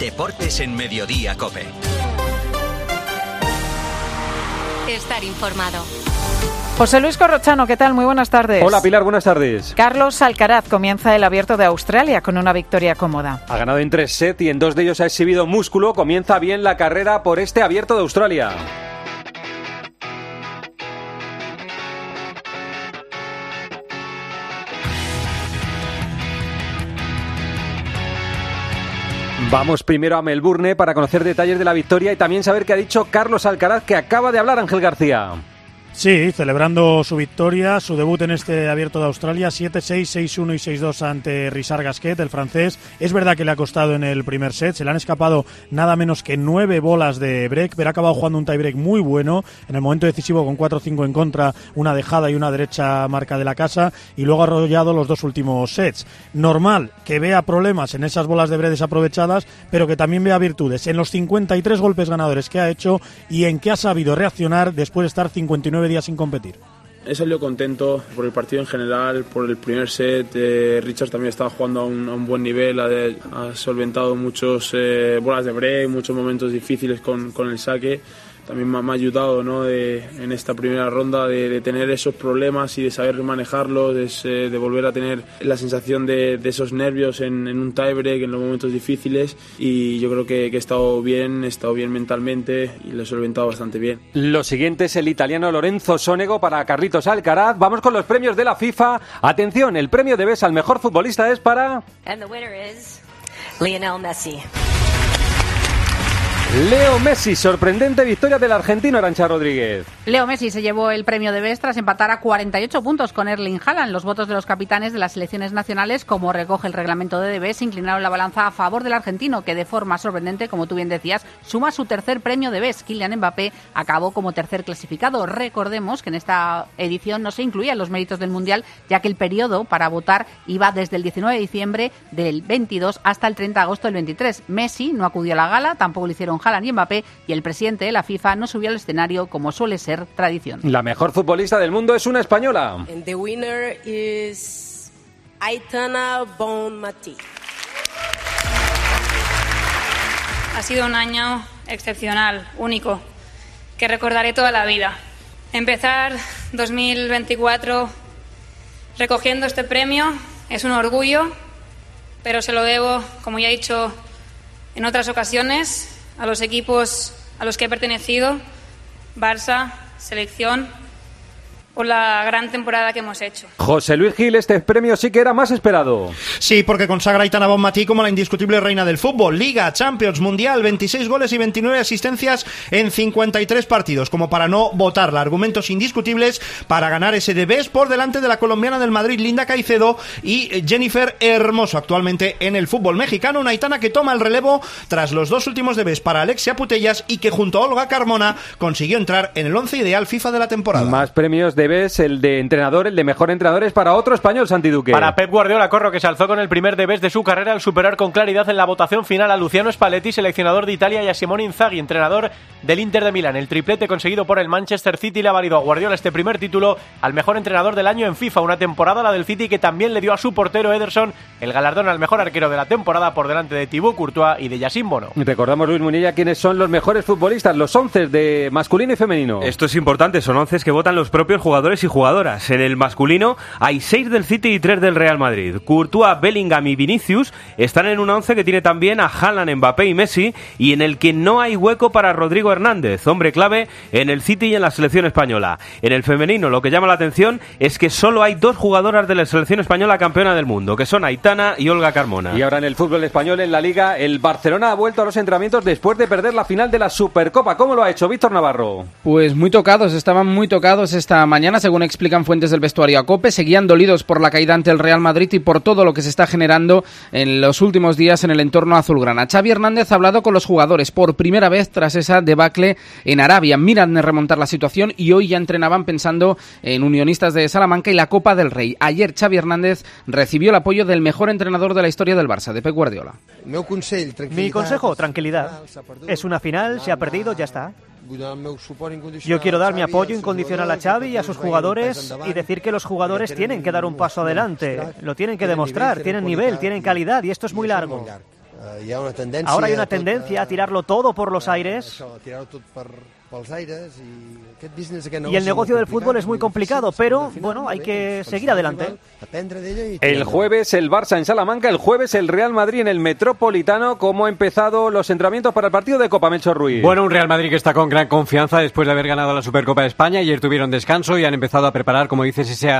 Deportes en Mediodía Cope. Estar informado. José Luis Corrochano, ¿qué tal? Muy buenas tardes. Hola Pilar, buenas tardes. Carlos Alcaraz comienza el abierto de Australia con una victoria cómoda. Ha ganado en tres sets y en dos de ellos ha exhibido músculo. Comienza bien la carrera por este abierto de Australia. Vamos primero a Melbourne para conocer detalles de la victoria y también saber qué ha dicho Carlos Alcaraz, que acaba de hablar Ángel García. Sí, celebrando su victoria, su debut en este abierto de Australia, 7-6, 6-1 y 6-2 ante Richard Gasquet, el francés. Es verdad que le ha costado en el primer set, se le han escapado nada menos que nueve bolas de break, pero ha acabado jugando un tiebreak muy bueno, en el momento decisivo con 4-5 en contra, una dejada y una derecha marca de la casa, y luego ha arrollado los dos últimos sets. Normal que vea problemas en esas bolas de break desaprovechadas, pero que también vea virtudes en los 53 golpes ganadores que ha hecho y en que ha sabido reaccionar después de estar 59 días sin competir. He salido contento por el partido en general, por el primer set. Eh, Richard también estaba jugando a un, a un buen nivel, ha, de- ha solventado muchos eh, bolas de break, muchos momentos difíciles con, con el saque. También me, ha- ayudado ¿no? de- en esta primera ronda de, de tener esos problemas y de saber manejarlos, de, volver a tener la sensación de, de esos nervios en, en un tiebreak, en los momentos difíciles. Y yo creo que, que he estado bien, he estado bien mentalmente y lo he solventado bastante bien. Lo siguiente es el italiano Lorenzo Sonego para Carlitos Alcaraz. Vamos con los premios de la FIFA. Atención, el premio de BES al mejor futbolista es para And the winner is Lionel Messi. Leo Messi. Sorprendente victoria del argentino Arancha Rodríguez. Leo Messi se llevó el premio de Best tras empatar a 48 puntos con Erling Haaland. Los votos de los capitanes de las selecciones nacionales, como recoge el reglamento de DB, se inclinaron la balanza a favor del argentino, que de forma sorprendente, como tú bien decías, suma su tercer premio de Best. Kylian Mbappé acabó como tercer clasificado. Recordemos que en esta edición no se incluían los méritos del Mundial, ya que el periodo para votar iba desde el 19 de diciembre del 22 hasta el 30 de agosto del 23. Messi no acudió a la gala, tampoco lo hicieron Haaland y Mbappé, y el presidente de la FIFA no subió al escenario como suele ser tradición. La mejor futbolista del mundo es una española. And the winner is Aitana Bonmati. Ha sido un año excepcional, único, que recordaré toda la vida. Empezar 2024 recogiendo este premio es un orgullo, pero se lo debo, como ya he dicho en otras ocasiones, a los equipos a los que he pertenecido, Barça, selección, por la gran temporada que hemos hecho. José Luis Gil, este premio sí que era más esperado. Sí, porque consagra a Aitana Bonmatí como la indiscutible reina del fútbol. Liga, Champions, Mundial, 26 goles y 29 asistencias en 53 partidos. Como para no votarla. Argumentos indiscutibles para ganar ese de Best por delante de la colombiana del Madrid, Linda Caicedo, y Jennifer Hermoso, actualmente en el fútbol mexicano. Una Aitana que toma el relevo tras los dos últimos de Best para Alexia Putellas y que junto a Olga Carmona consiguió entrar en el once ideal FIFA de la temporada. Más premios de BES, el de entrenador, el de mejor entrenador es para otro español, Santi Duque. Para Pep Guardiola Corro, que se alzó con el primer debes de su carrera al superar con claridad en la votación final a Luciano Spalletti, seleccionador de Italia, y a Simone Inzaghi, entrenador del Inter de Milán. El triplete conseguido por el Manchester City le ha valido a Guardiola este primer título al mejor entrenador del año en FIFA, una temporada la del City que también le dio a su portero Ederson el galardón al mejor arquero de la temporada por delante de Thibaut Courtois y de Yacine Bono. Recordamos, Luis Munilla, quiénes son los mejores futbolistas, los once de masculino y femenino. Esto es importante, son once que votan los propios jugadores y jugadoras. En el masculino hay seis del City y tres del Real Madrid. Courtois, Bellingham y Vinicius están en una once que tiene también a Haaland, Mbappé y Messi y en el que no hay hueco para Rodrigo Hernández, hombre clave en el City y en la selección española. En el femenino lo que llama la atención es que solo hay dos jugadoras de la selección española campeona del mundo, que son Aitana y Olga Carmona. Y ahora en el fútbol español, en la Liga, el Barcelona ha vuelto a los entrenamientos después de perder la final de la Supercopa. ¿Cómo lo ha hecho Víctor Navarro? Pues muy tocados, estaban muy tocados esta mañana, según explican fuentes del vestuario a COPE. Seguían dolidos por la caída ante el Real Madrid y por todo lo que se está generando en los últimos días en el entorno azulgrana. Xavi Hernández ha hablado con los jugadores por primera vez tras esa debacle en Arabia. Miran de remontar la situación y hoy ya entrenaban pensando en Unionistas de Salamanca y la Copa del Rey. Ayer Xavi Hernández recibió el apoyo del mejor entrenador de la historia del Barça, de Pep Guardiola. Mi consejo, tranquilidad. Es una final, se ha perdido, ya está. Yo quiero dar mi apoyo incondicional a Xavi y a sus jugadores y decir que los jugadores tienen que dar un paso adelante. Lo tienen que demostrar, tienen nivel, tienen calidad y esto es muy largo. Ahora hay una tendencia a tirarlo todo por los aires. Y el negocio del fútbol es muy complicado, pero bueno, hay que seguir adelante. El jueves el Barça en Salamanca, el jueves el Real Madrid en el Metropolitano. ¿Cómo han empezado los entrenamientos para el partido de Copa Melchor Ruiz? Bueno, un Real Madrid que está con gran confianza después de haber ganado la Supercopa de España. Ayer tuvieron descanso y han empezado a preparar, como dices, ese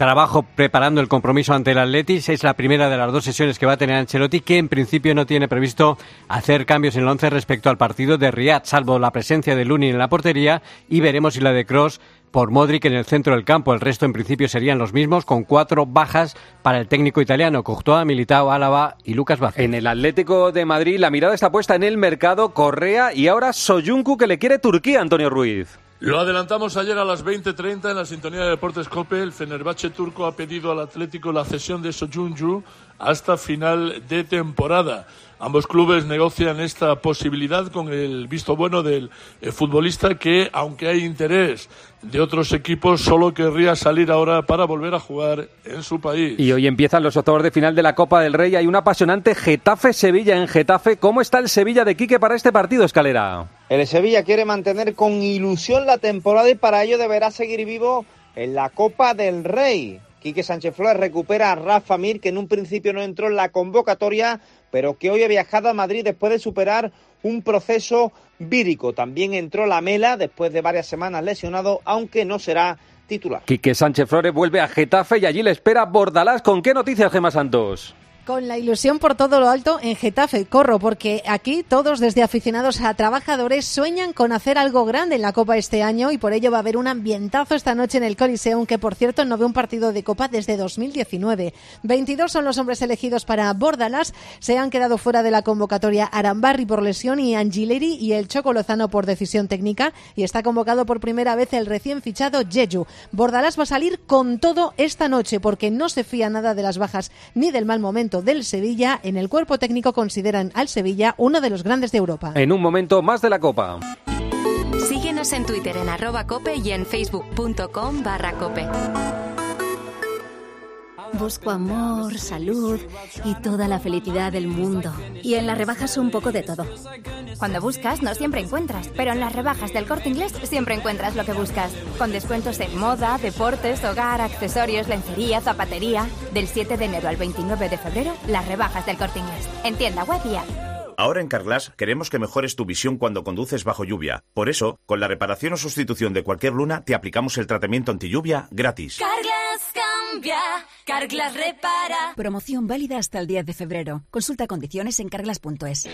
trabajo preparando el compromiso ante el Atletis. Es la primera de las dos sesiones que va a tener Ancelotti, que en principio no tiene previsto hacer cambios en el once respecto al partido de Riyadh, salvo la presencia de Lunin en la portería y veremos si la de Cross por Modric en el centro del campo. El resto en principio serían los mismos, con cuatro bajas para el técnico italiano, Courtois, Militao, Álava y Lucas Vázquez. En el Atlético de Madrid la mirada está puesta en el mercado, Correa y ahora Soyuncu que le quiere Turquía, Antonio Ruiz. Lo adelantamos ayer a las 20:30 en la sintonía de Deportes Cope. El Fenerbahce turco ha pedido al Atlético la cesión de Soyuncu hasta final de temporada. Ambos clubes negocian esta posibilidad con el visto bueno del eh, futbolista que, aunque hay interés de otros equipos, solo querría salir ahora para volver a jugar en su país. Y hoy empiezan los octavos de final de la Copa del Rey. Hay un apasionante Getafe-Sevilla en Getafe. ¿Cómo está el Sevilla de Quique para este partido, Escalera? El Sevilla quiere mantener con ilusión la temporada y para ello deberá seguir vivo en la Copa del Rey. Quique Sánchez Flores recupera a Rafa Mir, que en un principio no entró en la convocatoria, pero que hoy ha viajado a Madrid después de superar un proceso vírico. También entró la Mela después de varias semanas lesionado, aunque no será titular. Quique Sánchez Flores vuelve a Getafe y allí le espera Bordalás. ¿Con qué noticias, Gemma Santos? Con la ilusión por todo lo alto en Getafe, corro, porque aquí todos, desde aficionados a trabajadores, sueñan con hacer algo grande en la Copa este año y por ello va a haber un ambientazo esta noche en el Coliseum, que por cierto no ve un partido de Copa desde 2019. 22 son los hombres elegidos para Bordalas, se han quedado fuera de la convocatoria Arambarri por lesión y Angileri y el Choco Lozano por decisión técnica y está convocado por primera vez el recién fichado Jeju. Bordalas va a salir con todo esta noche porque no se fía nada de las bajas ni del mal momento del Sevilla. En el cuerpo técnico consideran al Sevilla uno de los grandes de Europa. En un momento más de la Copa. Síguenos en Twitter en arroba cope y en facebook.com barra cope. Busco amor, salud y toda la felicidad del mundo. Y en las rebajas un poco de todo. Cuando buscas no siempre encuentras, pero en las rebajas del corte inglés siempre encuentras lo que buscas. Con descuentos en moda, deportes, hogar, accesorios, lencería, zapatería. Del 7 de enero al 29 de febrero, las rebajas del corte inglés. En tienda web y app. Ahora en Carglass queremos que mejores tu visión cuando conduces bajo lluvia. Por eso, con la reparación o sustitución de cualquier luna, te aplicamos el tratamiento anti lluvia gratis. Carglass cambia, Carglass repara. Promoción válida hasta el 10 de febrero. Consulta condiciones en carglass.es.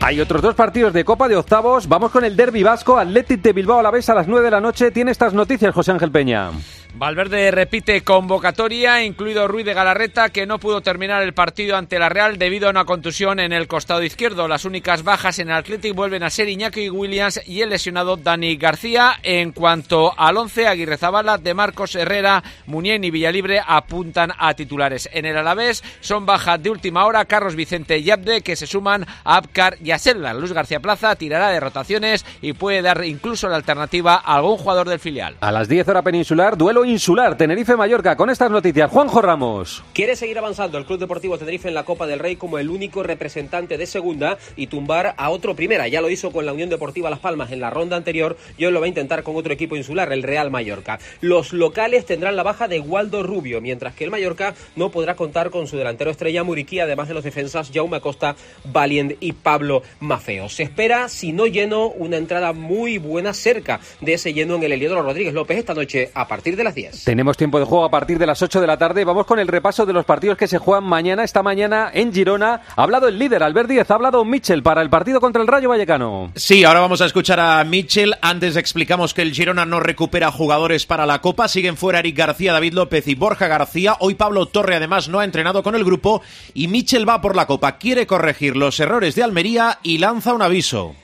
Hay otros dos partidos de Copa de octavos. Vamos con el Derby Vasco. Athletic de Bilbao a la vez a las 9 de la noche. Tiene estas noticias José Ángel Peña. Valverde repite convocatoria, incluido Ruiz de Galarreta, que no pudo terminar el partido ante la Real debido a una contusión en el costado izquierdo. Las únicas bajas en el Athletic vuelven a ser Iñaki Williams y el lesionado Dani García. En cuanto al once, Aguirre Zabala, De Marcos Herrera, Muñén y Villalibre apuntan a titulares. En el Alavés son bajas de última hora Carlos Vicente y Abde, que se suman a Abkar y a Selva. Luz García Plaza tirará de rotaciones y puede dar incluso la alternativa a algún jugador del filial. A las 10 hora peninsular, duelo insular Tenerife-Mallorca. Con estas noticias, Juanjo Ramos. Quiere seguir avanzando el Club Deportivo Tenerife en la Copa del Rey como el único representante de segunda y tumbar a otro primera. Ya lo hizo con la Unión Deportiva Las Palmas en la ronda anterior y hoy lo va a intentar con otro equipo insular, el Real Mallorca. Los locales tendrán la baja de Waldo Rubio, mientras que el Mallorca no podrá contar con su delantero estrella Muriquí, además de los defensas Jaume Acosta, Valient y Pablo Mafeo. Se espera, si no lleno, una entrada muy buena cerca de ese lleno en el Heliodoro Rodríguez López esta noche a partir de las 10. Tenemos tiempo de juego a partir de las 8 de la tarde. Vamos con el repaso de los partidos que se juegan mañana. Esta mañana en Girona ha hablado el líder, Albert Díez, ha hablado Mitchell para el partido contra el Rayo Vallecano. Sí, ahora vamos a escuchar a Mitchell. Antes explicamos que el Girona no recupera jugadores para la Copa. Siguen fuera Eric García, David López y Borja García. Hoy Pablo Torre además no ha entrenado con el grupo y Mitchell va por la Copa. Quiere corregir los errores de Almería y lanza un aviso.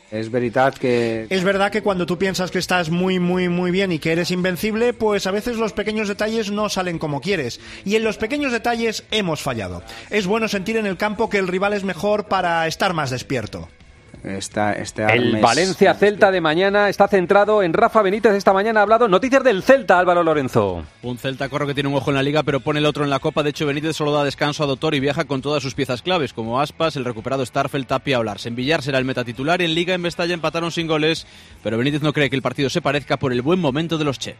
Es verdad que... Cuando tú piensas que estás muy, muy, muy bien y que eres invencible, pues a veces los pequeños detalles no salen como quieres. Y en los pequeños detalles hemos fallado. Es bueno sentir en el campo que el rival es mejor para estar más despierto. Esta, este El Armes- Valencia Celta de mañana está centrado en Rafa Benítez. Esta mañana ha hablado noticias del Celta, Álvaro Lorenzo. Un Celta corro que tiene un ojo en la liga, pero pone el otro en la Copa. De hecho, Benítez solo da descanso a Doctor y viaja con todas sus piezas claves, como Aspas, el recuperado Starfelt, Tapia o Larsen. Villar será el meta titular y en Liga en Mestalla empataron sin goles, pero Benítez no cree que el partido se parezca por el buen momento de los Che.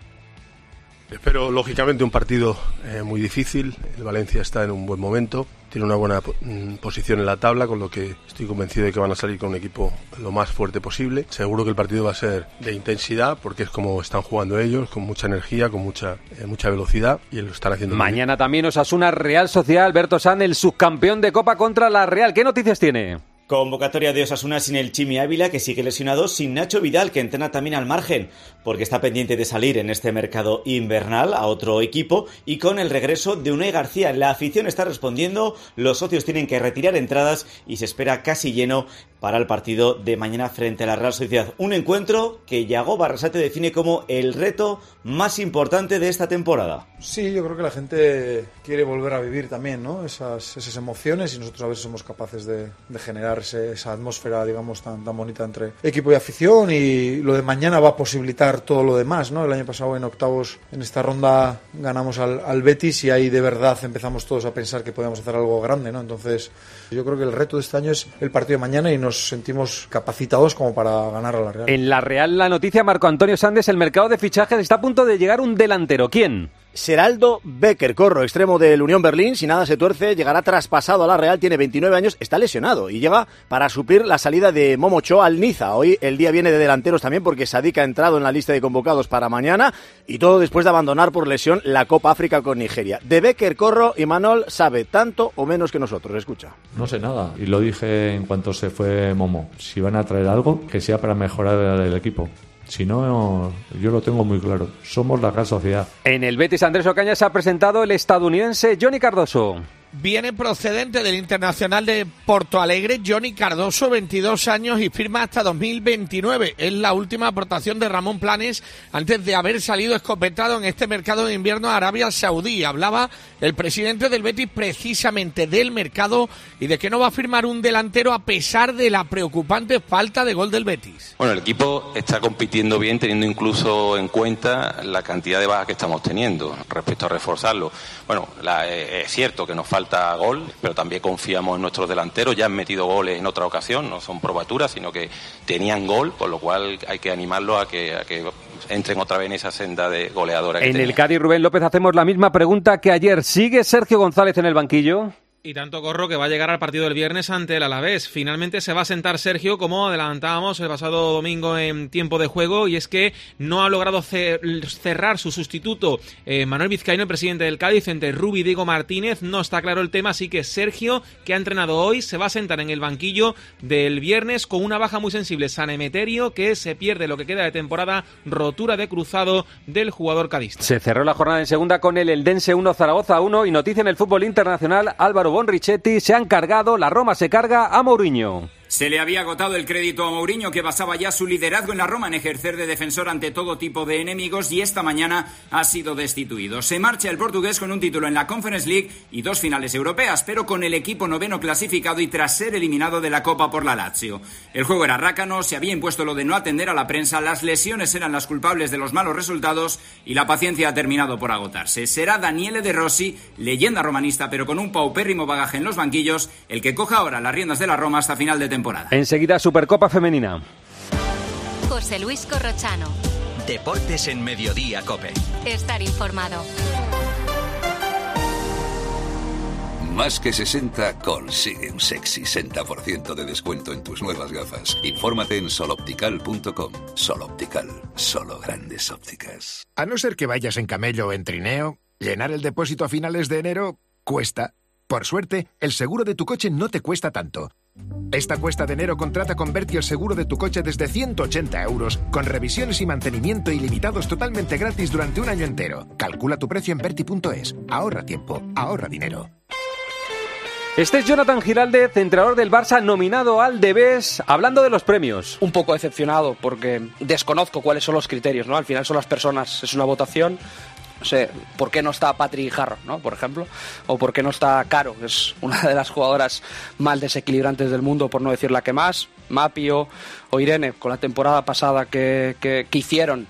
Espero, lógicamente, un partido eh, muy difícil. El Valencia está en un buen momento, tiene una buena mm, posición en la tabla, con lo que estoy convencido de que van a salir con un equipo lo más fuerte posible. Seguro que el partido va a ser de intensidad, porque es como están jugando ellos, con mucha energía, con mucha, eh, mucha velocidad, y lo están haciendo. Mañana también Osasuna Real Sociedad, Alberto San, el subcampeón de Copa contra la Real. ¿Qué noticias tiene? Convocatoria de Osasuna sin el Chimi Ávila, que sigue lesionado, sin Nacho Vidal, que entrena también al margen, porque está pendiente de salir en este mercado invernal a otro equipo, y con el regreso de Unai García. La afición está respondiendo, los socios tienen que retirar entradas y se espera casi lleno para el partido de mañana frente a la Real Sociedad. Un encuentro que Yago Barrasate define como el reto más importante de esta temporada. Sí, yo creo que la gente quiere volver a vivir también, ¿no? Esas, esas emociones y nosotros a veces somos capaces de, de generar ese- esa atmósfera, digamos, tan, tan bonita entre equipo y afición y lo de mañana va a posibilitar todo lo demás, ¿no? El año pasado en octavos, en esta ronda, ganamos al, al Betis y ahí de verdad empezamos todos a pensar que podíamos hacer algo grande, ¿no? Entonces, yo creo que el reto de este año es el partido de mañana y nos sentimos capacitados como para ganar a la Real. En la Real, la noticia, Marco Antonio Sandes, el mercado de fichajes está a punto de llegar un delantero. ¿Quién? Seraldo Becker, corro, extremo del Unión Berlín, si nada se tuerce, llegará traspasado a la Real, tiene 29 años, está lesionado y llega para suplir la salida de Momocho al Niza. Hoy el día viene de delanteros también porque Sadik ha entrado en la lista de convocados para mañana y todo después de abandonar por lesión la Copa África con Nigeria. De Becker, corro y Manol sabe tanto o menos que nosotros, escucha. No sé nada, y lo dije en cuanto se fue Momo. Si van a traer algo, que sea para mejorar el equipo. Si no, yo lo tengo muy claro. Somos la gran sociedad. En el Betis Andrés Ocaña se ha presentado el estadounidense Johnny Cardoso. Viene procedente del Internacional de Porto Alegre, Johnny Cardoso, 22 años y firma hasta 2029. Es la última aportación de Ramón Planes antes de haber salido escopetado en este mercado de invierno a Arabia Saudí. Hablaba el presidente del Betis precisamente del mercado y de que no va a firmar un delantero a pesar de la preocupante falta de gol del Betis. Bueno, el equipo está compitiendo bien teniendo incluso en cuenta la cantidad de bajas que estamos teniendo respecto a reforzarlo. Bueno, eh, es cierto que nos falta gol, pero también confiamos en nuestros delanteros. Ya han metido goles en otra ocasión, no son probaturas, sino que tenían gol, por lo cual hay que animarlos a que, a que entren otra vez en esa senda de goleadora que En el. Cádiz Rubén López hacemos la misma pregunta que ayer. ¿Sigue Sergio González en el banquillo? Y tanto corro que va a llegar al partido del viernes ante el Alavés. Finalmente se va a sentar Sergio, como adelantábamos el pasado domingo en tiempo de juego, y es que no ha logrado cer- cerrar su sustituto eh, Manuel Vizcaíno, el presidente del Cádiz, entre Rubi y Diego Martínez. No está claro el tema, así que Sergio, que ha entrenado hoy, se va a sentar en el banquillo del viernes con una baja muy sensible. San Emeterio, que se pierde lo que queda de temporada, rotura de cruzado del jugador cadista. Se cerró la jornada en segunda con el Eldense 1 Zaragoza 1 y noticia en el fútbol internacional Álvaro Bonrichetti se han cargado, la Roma se carga a Mourinho. Se le había agotado el crédito a Mourinho, que basaba ya su liderazgo en la Roma en ejercer de defensor ante todo tipo de enemigos y esta mañana ha sido destituido. Se marcha el portugués con un título en la Conference League y dos finales europeas, pero con el equipo noveno clasificado y tras ser eliminado de la Copa por la Lazio. El juego era rácano, se había impuesto lo de no atender a la prensa, las lesiones eran las culpables de los malos resultados y la paciencia ha terminado por agotarse. Será Daniele De Rossi, leyenda romanista pero con un paupérrimo bagaje en los banquillos, el que coja ahora las riendas de la Roma hasta final de temporada. Enseguida Supercopa Femenina. José Luis Corrochano. Deportes en Mediodía, Cope. Estar informado. Más que 60 consigue un sexy 60% de descuento en tus nuevas gafas. Infórmate en soloptical.com. Soloptical, solo grandes ópticas. A no ser que vayas en camello o en trineo, llenar el depósito a finales de enero cuesta. Por suerte, el seguro de tu coche no te cuesta tanto. Esta cuesta de enero contrata con Berti el seguro de tu coche desde 180 euros, con revisiones y mantenimiento ilimitados totalmente gratis durante un año entero. Calcula tu precio en Berti.es. Ahorra tiempo, ahorra dinero. Este es Jonathan Giraldez, entrenador del Barça, nominado al Debes, hablando de los premios. un poco decepcionado porque desconozco cuáles son los criterios, ¿no? Al final son las personas, es una votación, no sé, ¿por qué no está Patrick Jarro, ¿no? por ejemplo? O ¿por qué no está Caro? que Es una de las jugadoras más desequilibrantes del mundo, por no decir la que más. Mapio o Irene, con la temporada pasada que, que, que hicieron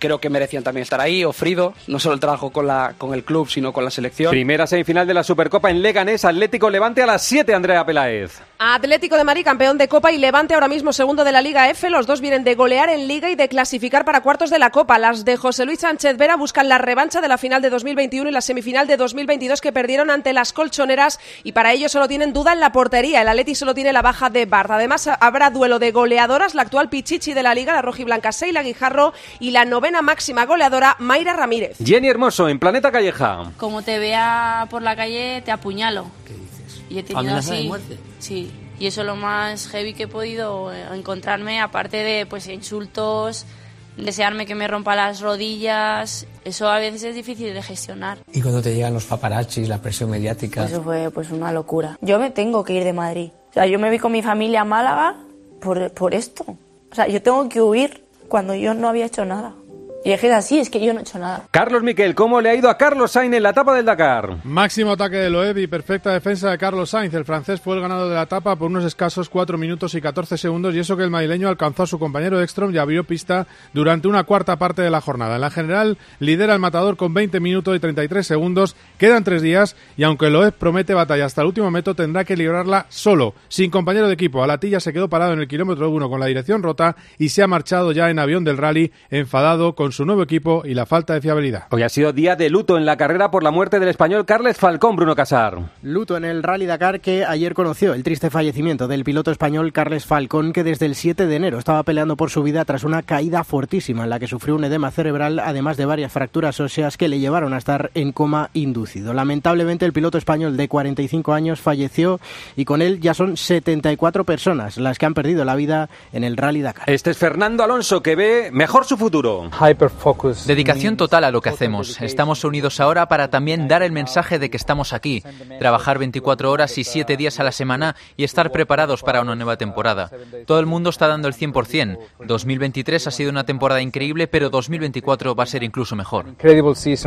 creo que merecían también estar ahí, o Frido, no solo el trabajo con, la, con el club, sino con la selección. Primera semifinal de la Supercopa en Leganés, Atlético Levante a las 7, Andrea Peláez. Atlético de Madrid, campeón de Copa y Levante ahora mismo segundo de la Liga F. Los dos vienen de golear en Liga y de clasificar para cuartos de la Copa. Las de José Luis Sánchez Vera buscan la revancha de la final de 2021 y la semifinal de 2022 que perdieron ante las colchoneras y para ello solo tienen duda en la portería. El Atleti solo tiene la baja de Bart. Además habrá duelo de goleadoras, la actual Pichichi de la Liga, la rojiblanca Seila Guijarro y la novena máxima goleadora Mayra Ramírez. Jenny Hermoso en Planeta Calleja. Como te vea por la calle te apuñalo. ¿Qué dices? Y he tenido ¿Amenaza así. de muerte? Sí. Y eso es lo más heavy que he podido eh, encontrarme, aparte de pues insultos, desearme que me rompa las rodillas. Eso a veces es difícil de gestionar. Y cuando te llegan los paparazzis, la presión mediática. Eso fue pues una locura. Yo me tengo que ir de Madrid. O sea, yo me vi con mi familia a Málaga por, por esto. O sea, yo tengo que huir cuando yo no había hecho nada. Y es que es así, es que yo no he hecho nada. Carlos Miquel, ¿cómo le ha ido a Carlos Sainz en la etapa del Dakar? Máximo ataque de Loeb y perfecta defensa de Carlos Sainz. El francés fue el ganador de la etapa por unos escasos 4 minutos y 14 segundos y eso que el madrileño alcanzó a su compañero Ekstrom y abrió pista durante una cuarta parte de la jornada. En la general lidera el matador con 20 minutos y 33 segundos. Quedan tres días y aunque Loeb promete batalla hasta el último metro tendrá que librarla solo, sin compañero de equipo. Alatilla se quedó parado en el kilómetro 1 con la dirección rota y se ha marchado ya en avión del rally enfadado con su nuevo equipo y la falta de fiabilidad. Hoy ha sido día de luto en la carrera por la muerte del español Carles Falcón, Bruno Casar. Luto en el Rally Dakar que ayer conoció el triste fallecimiento del piloto español Carles Falcón que desde el 7 de enero estaba peleando por su vida tras una caída fortísima en la que sufrió un edema cerebral además de varias fracturas óseas que le llevaron a estar en coma inducido. Lamentablemente el piloto español de 45 años falleció y con él ya son 74 personas las que han perdido la vida en el Rally Dakar. Este es Fernando Alonso que ve mejor su futuro. Dedicación total a lo que hacemos. Estamos unidos ahora para también dar el mensaje de que estamos aquí. Trabajar 24 horas y 7 días a la semana y estar preparados para una nueva temporada. Todo el mundo está dando el 100%. 2023 ha sido una temporada increíble, pero 2024 va a ser incluso mejor.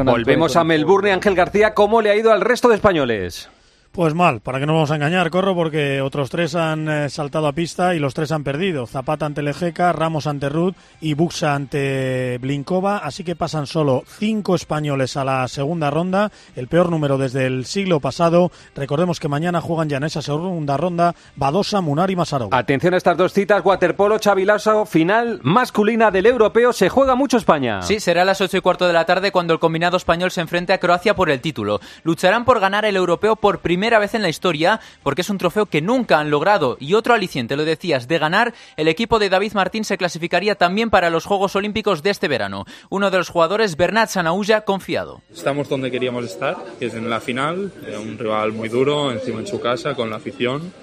Volvemos a Melbourne, Ángel García. ¿Cómo le ha ido al resto de españoles? Pues mal, para que no vamos a engañar, corro, porque otros tres han eh, saltado a pista y los tres han perdido. Zapata ante Lejeca, Ramos ante Ruth y Buxa ante Blinkova. Así que pasan solo cinco españoles a la segunda ronda, el peor número desde el siglo pasado. Recordemos que mañana juegan ya en esa segunda ronda Badosa, Munar y Masarov. Atención a estas dos citas, waterpolo, Chavilaso, final masculina del europeo. Se juega mucho España. Sí, será a las 8 y cuarto de la tarde cuando el combinado español se enfrente a Croacia por el título. Lucharán por ganar el europeo por primera vez en la historia porque es un trofeo que nunca han logrado. Y otro aliciente, lo decías, de ganar, el equipo de David Martín se clasificaría también para los Juegos Olímpicos de este verano. Uno de los jugadores, Bernat Sanaulla, confiado. Estamos donde queríamos estar, que es en la final, un rival muy duro, encima en su casa, con la afición.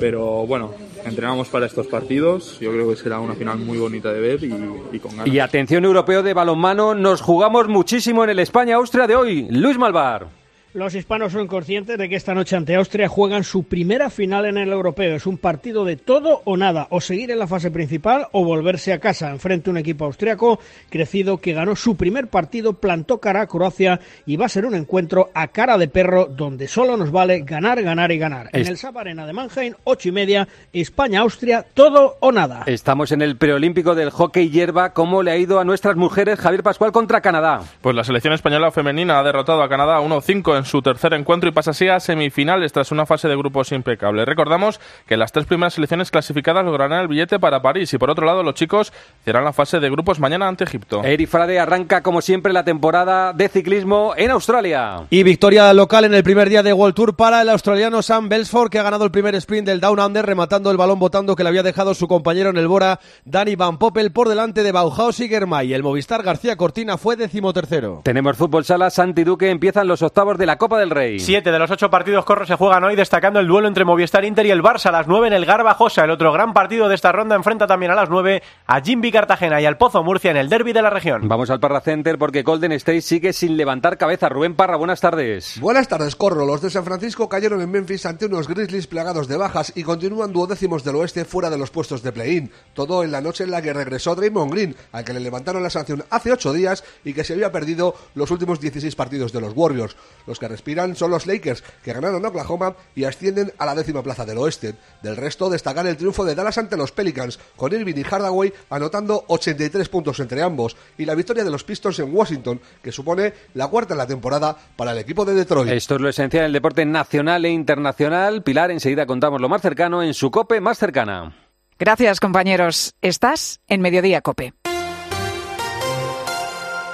Pero bueno, entrenamos para estos partidos. Yo creo que será una final muy bonita de ver y, y con ganas. Y atención europeo de balonmano, nos jugamos muchísimo en el España-Austria de hoy. Luis Malvar. Los hispanos son conscientes de que esta noche ante Austria juegan su primera final en el europeo. Es un partido de todo o nada, o seguir en la fase principal o volverse a casa. Enfrente a un equipo austriaco crecido que ganó su primer partido, plantó cara a Croacia y va a ser un encuentro a cara de perro donde solo nos vale ganar, ganar y ganar. En el Sap Arena de Mannheim, ocho y media, España-Austria, todo o nada. Estamos en el preolímpico del hockey hierba. ¿Cómo le ha ido a nuestras mujeres Javier Pascual contra Canadá? Pues la selección española femenina ha derrotado a Canadá 1-5 en su tercer encuentro y pasa así a semifinales tras una fase de grupos impecable. Recordamos que las tres primeras selecciones clasificadas lograrán el billete para París y por otro lado los chicos serán la fase de grupos mañana ante Egipto. Eri Frade arranca como siempre la temporada de ciclismo en Australia. Y victoria local en el primer día de World Tour para el australiano Sam Belsford que ha ganado el primer sprint del Down Under rematando el balón botando que le había dejado su compañero en el Bora Dani Van Poppel por delante de Bauhaus y Germay. El Movistar García Cortina fue decimotercero. Tenemos fútbol sala, Santi Duque empiezan los octavos de de la Copa del Rey. Siete de los ocho partidos corros se juegan hoy, destacando el duelo entre Movistar Inter y el Barça a las nueve en el Garbajosa. El otro gran partido de esta ronda enfrenta también a las nueve a Jimby Cartagena y al Pozo Murcia en el derby de la región. Vamos al Parra Center porque Golden State sigue sin levantar cabeza. Rubén Parra, buenas tardes. Buenas tardes, Corro. Los de San Francisco cayeron en Memphis ante unos Grizzlies plagados de bajas y continúan duodécimos del oeste fuera de los puestos de play-in. Todo en la noche en la que regresó Draymond Green, al que le levantaron la sanción hace ocho días y que se había perdido los últimos 16 partidos de los Warriors. Los que respiran son los Lakers, que ganaron Oklahoma y ascienden a la décima plaza del oeste. Del resto, destacar el triunfo de Dallas ante los Pelicans, con Irving y Hardaway anotando 83 puntos entre ambos, y la victoria de los Pistons en Washington, que supone la cuarta en la temporada para el equipo de Detroit. Esto es lo esencial en el deporte nacional e internacional. Pilar, enseguida contamos lo más cercano en su COPE más cercana. Gracias, compañeros. Estás en Mediodía Cope.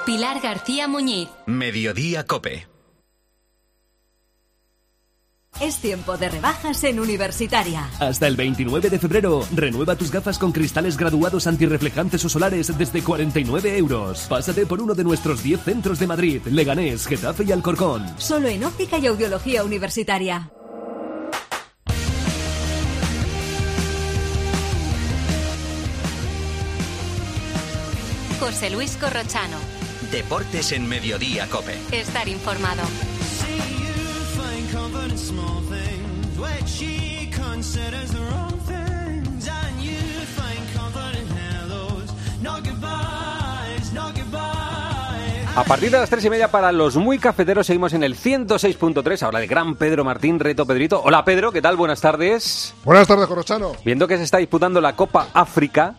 Pilar García Muñiz. Mediodía Cope. Es tiempo de rebajas en Universitaria. Hasta el 29 de febrero, renueva tus gafas con cristales graduados antirreflejantes o solares desde 49 euros. Pásate por uno de nuestros 10 centros de Madrid, Leganés, Getafe y Alcorcón. Solo en óptica y audiología universitaria. José Luis Corrochano. Deportes en Mediodía Cope. Estar informado. A partir de las tres y media para los muy cafeteros seguimos en el 106.3. Ahora el gran Pedro Martín, reto Pedrito. Hola Pedro, ¿qué tal? Buenas tardes. Buenas tardes, Corrochano. Viendo que se está disputando la Copa África,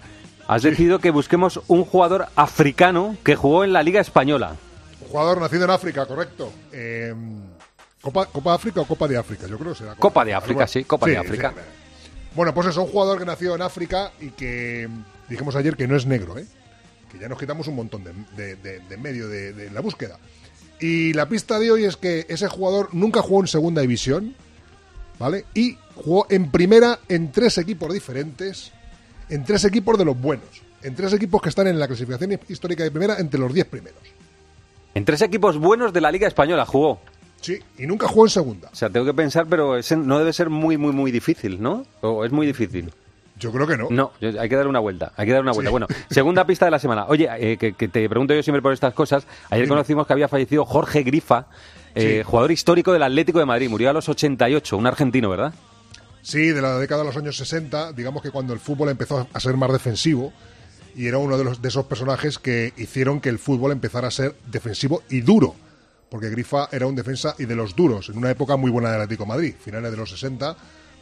has decidido que busquemos un jugador africano que jugó en la Liga Española. Un jugador nacido en África, correcto. Eh, Copa, Copa África o Copa de África, yo creo que será Copa, Copa de África, sí, Copa de África. sí. Bueno, pues es un jugador que nació en África y que dijimos ayer que no es negro, ¿eh? que ya nos quitamos un montón de, de- de- de medio de, de la búsqueda. Y la pista de hoy es que ese jugador nunca jugó en segunda división, ¿vale? Y jugó en primera en tres equipos diferentes, en tres equipos de los buenos, en tres equipos que están en la clasificación histórica de primera entre los diez primeros. En tres equipos buenos de la Liga Española jugó. Sí, y nunca jugó en segunda. O sea, tengo que pensar, pero ese no debe ser muy, muy, muy difícil, ¿no? ¿O es muy difícil? Yo creo que no. No, hay que dar una vuelta, hay que dar una vuelta. Bueno, segunda pista de la semana. Oye, eh, que, que te pregunto yo siempre por estas cosas. Ayer conocimos que había fallecido Jorge Grifa, eh, Sí. jugador histórico del Atlético de Madrid. Murió a los 88, un argentino, ¿verdad? Sí, de la década de los años 60, digamos que cuando el fútbol empezó a ser más defensivo y era uno de, los, de esos personajes que hicieron que el fútbol empezara a ser defensivo y duro, porque Grifa era un defensa y de los duros, en una época muy buena del Atlético Madrid, finales de los 60,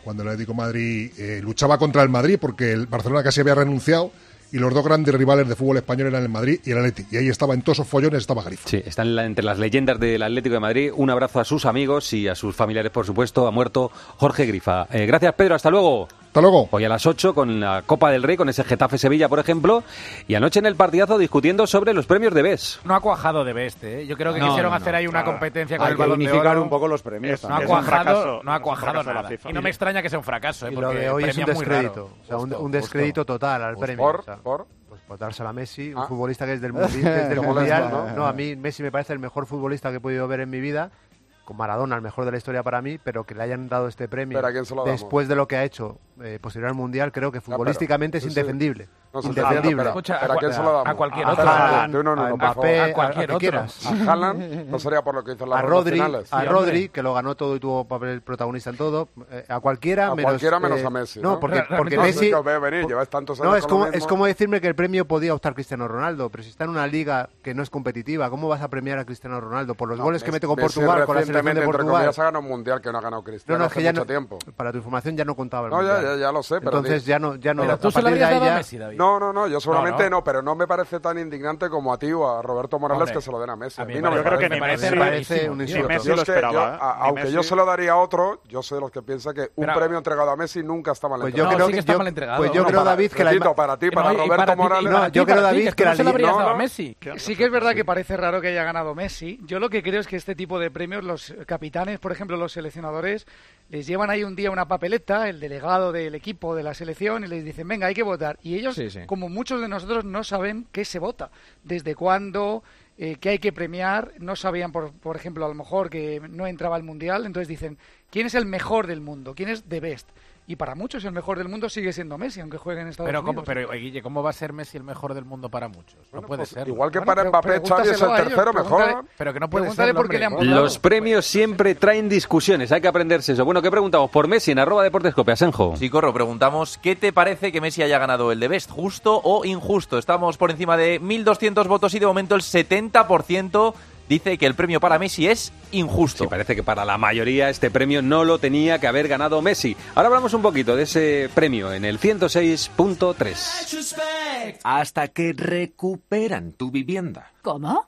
cuando el Atlético Madrid eh, luchaba contra el Madrid porque el Barcelona casi había renunciado y los dos grandes rivales de fútbol español eran el Madrid y el Atleti, y ahí estaba en todos esos follones estaba Grifa. Sí, está en la- entre las leyendas del Atlético de Madrid. Un abrazo a sus amigos y a sus familiares, por supuesto. Ha muerto Jorge Grifa. Eh, gracias, Pedro. Hasta luego. Hasta luego. Hoy a las 8 con la Copa del Rey, con ese Getafe Sevilla, por ejemplo. Y anoche en el partidazo discutiendo sobre los premios de BES. No ha cuajado de best, ¿eh? Yo creo que No, quisieron no, hacer no. ahí una Claro. competencia con Hay el que balón de unificar oro. un poco los premios No ha cuajado, fracaso, no ha cuajado nada. Y no me extraña que sea un fracaso, ¿eh? Porque lo de hoy es un descrédito. O sea, un, descrédito total al Pues premio. por- o sea, por- Pues por dársela a Messi, un Ah. futbolista que es del, mundi- desde el Te molesta, Mundial. ¿no? a mí Messi me parece el mejor futbolista que he podido ver en mi vida. Con Maradona, el mejor de la historia para mí, pero que le hayan dado este premio después de lo que ha hecho eh, posterior al Mundial, creo que futbolísticamente es indefendible. No, indefendible. pero- Escucha, pero ¿a quién se lo damos? A cualquier A otro. Haaland, a A cualquier a que otro. quieras. A Haaland no sería por lo que hizo las a Rodri, finales. a Rodri, que lo ganó todo y tuvo papel protagonista en todo. eh, a cualquiera A menos. cualquiera menos eh, a Messi, No, porque, Messi. venir, tantos No, es como, es como decirme que el premio podía optar Cristiano Ronaldo, pero si está en una liga que no es competitiva, ¿cómo vas a premiar a Cristiano Ronaldo? Por los No, goles que mete con Portugal, con la selección de Portugal. ha ganado un mundial que no ha ganado Cristiano No, no, hace que ya mucho no, tiempo. para tu información ya no contaba el No, ya, mundial. Ya, ya lo sé, pero Entonces ya no, ya no. Pero a tú se lo partir de habrías ahí dado a Messi, No, no, no, yo seguramente No, no, no. pero no me parece tan indignante como a ti o a Roberto Morales Hombre, que se lo den a Messi. a A mí mí me parece- me un insulto. Messi Yo lo es que esperaba, yo, a- Ni aunque yo se lo daría a otro, yo soy de los que piensa que un Pero- premio entregado a Messi nunca está mal Pues yo entregado. creo que yo- pues yo creo, David, que la para ti, para Roberto Morales. yo creo, David, que que la se lo habrías No, dado a no. Messi. Sí que es verdad que parece raro que haya ganado Messi. Yo lo que creo es que este tipo de premios, los capitanes, por ejemplo, los seleccionadores, les llevan ahí un día una papeleta, el delegado del equipo de la selección, y les dicen, venga, hay que votar. Y ellos, Sí, sí. como muchos de nosotros, no saben qué se vota, desde cuándo, eh, que hay que premiar. No sabían, por, por ejemplo, a lo mejor que no entraba al Mundial. Entonces dicen, ¿quién es el mejor del mundo? ¿Quién es the best? Y para muchos el mejor del mundo sigue siendo Messi, aunque juegue en Estados Pero, Unidos. ¿cómo, pero Guille, ¿cómo va a ser Messi el mejor del mundo para muchos? No puede pues, ser. igual que para Mbappé, Xavi es el tercero mejor. Pero que no puede ser. por qué le han hombre. votado. Los premios siempre traen discusiones, hay que aprenderse eso. Bueno, ¿qué preguntamos? Por Messi en arroba deportes Cope, Asenjo. Sí, Corro, preguntamos, ¿qué te parece que Messi haya ganado el de Best? ¿Justo o injusto? Estamos por encima de 1.200 votos y de momento el 70% dice que el premio para Messi es injusto. Sí, parece que para la mayoría este premio no lo tenía que haber ganado Messi. Ahora hablamos un poquito de ese premio en el 106.3. Hasta que recuperan tu vivienda. ¿Cómo?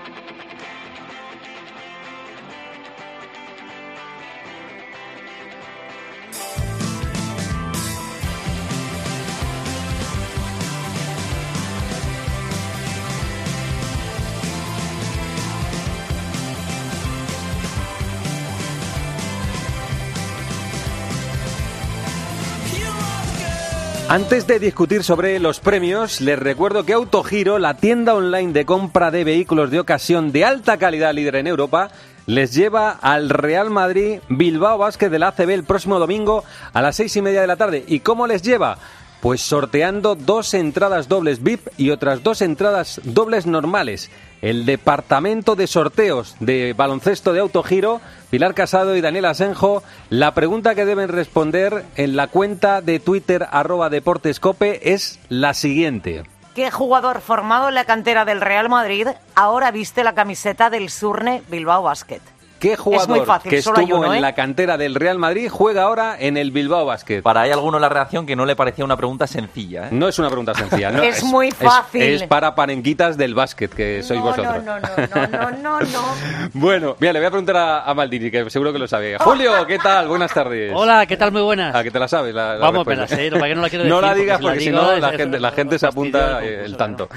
Antes de discutir sobre los premios, les recuerdo que Autogiro, la tienda online de compra de vehículos de ocasión de alta calidad líder en Europa, les lleva al Real Madrid Bilbao Basket del ACB el próximo domingo a las seis y media de la tarde. ¿Y cómo les lleva? Pues sorteando dos entradas dobles VIP y otras dos entradas dobles normales. El departamento de sorteos de baloncesto de Autogiro, Pilar Casado y Daniel Asenjo, la pregunta que deben responder en la cuenta de Twitter arroba deportescope es la siguiente. ¿Qué jugador formado en la cantera del Real Madrid ahora viste la camiseta del Surne Bilbao Basket? ¿Qué jugador fácil, que estuvo uno, en ¿eh? la cantera del Real Madrid juega ahora en el Bilbao Basket? Para hay alguno en la redacción que no le parecía una pregunta sencilla. ¿eh? No es una pregunta sencilla. No, Es muy fácil. Es, para panenquitas del básquet, que sois no, vosotros. no, no, no, no, no, no. Bueno, mira, le voy a preguntar a, a Maldini, que seguro que lo sabe. Julio, ¿qué tal? Buenas tardes. Hola, ¿qué tal? Muy buenas. ¿A que te la sabes? La, la Vamos, la sé, es que no la quiero No decir, la porque digas la porque si no la es- gente, la gente se apunta eh, el el tanto.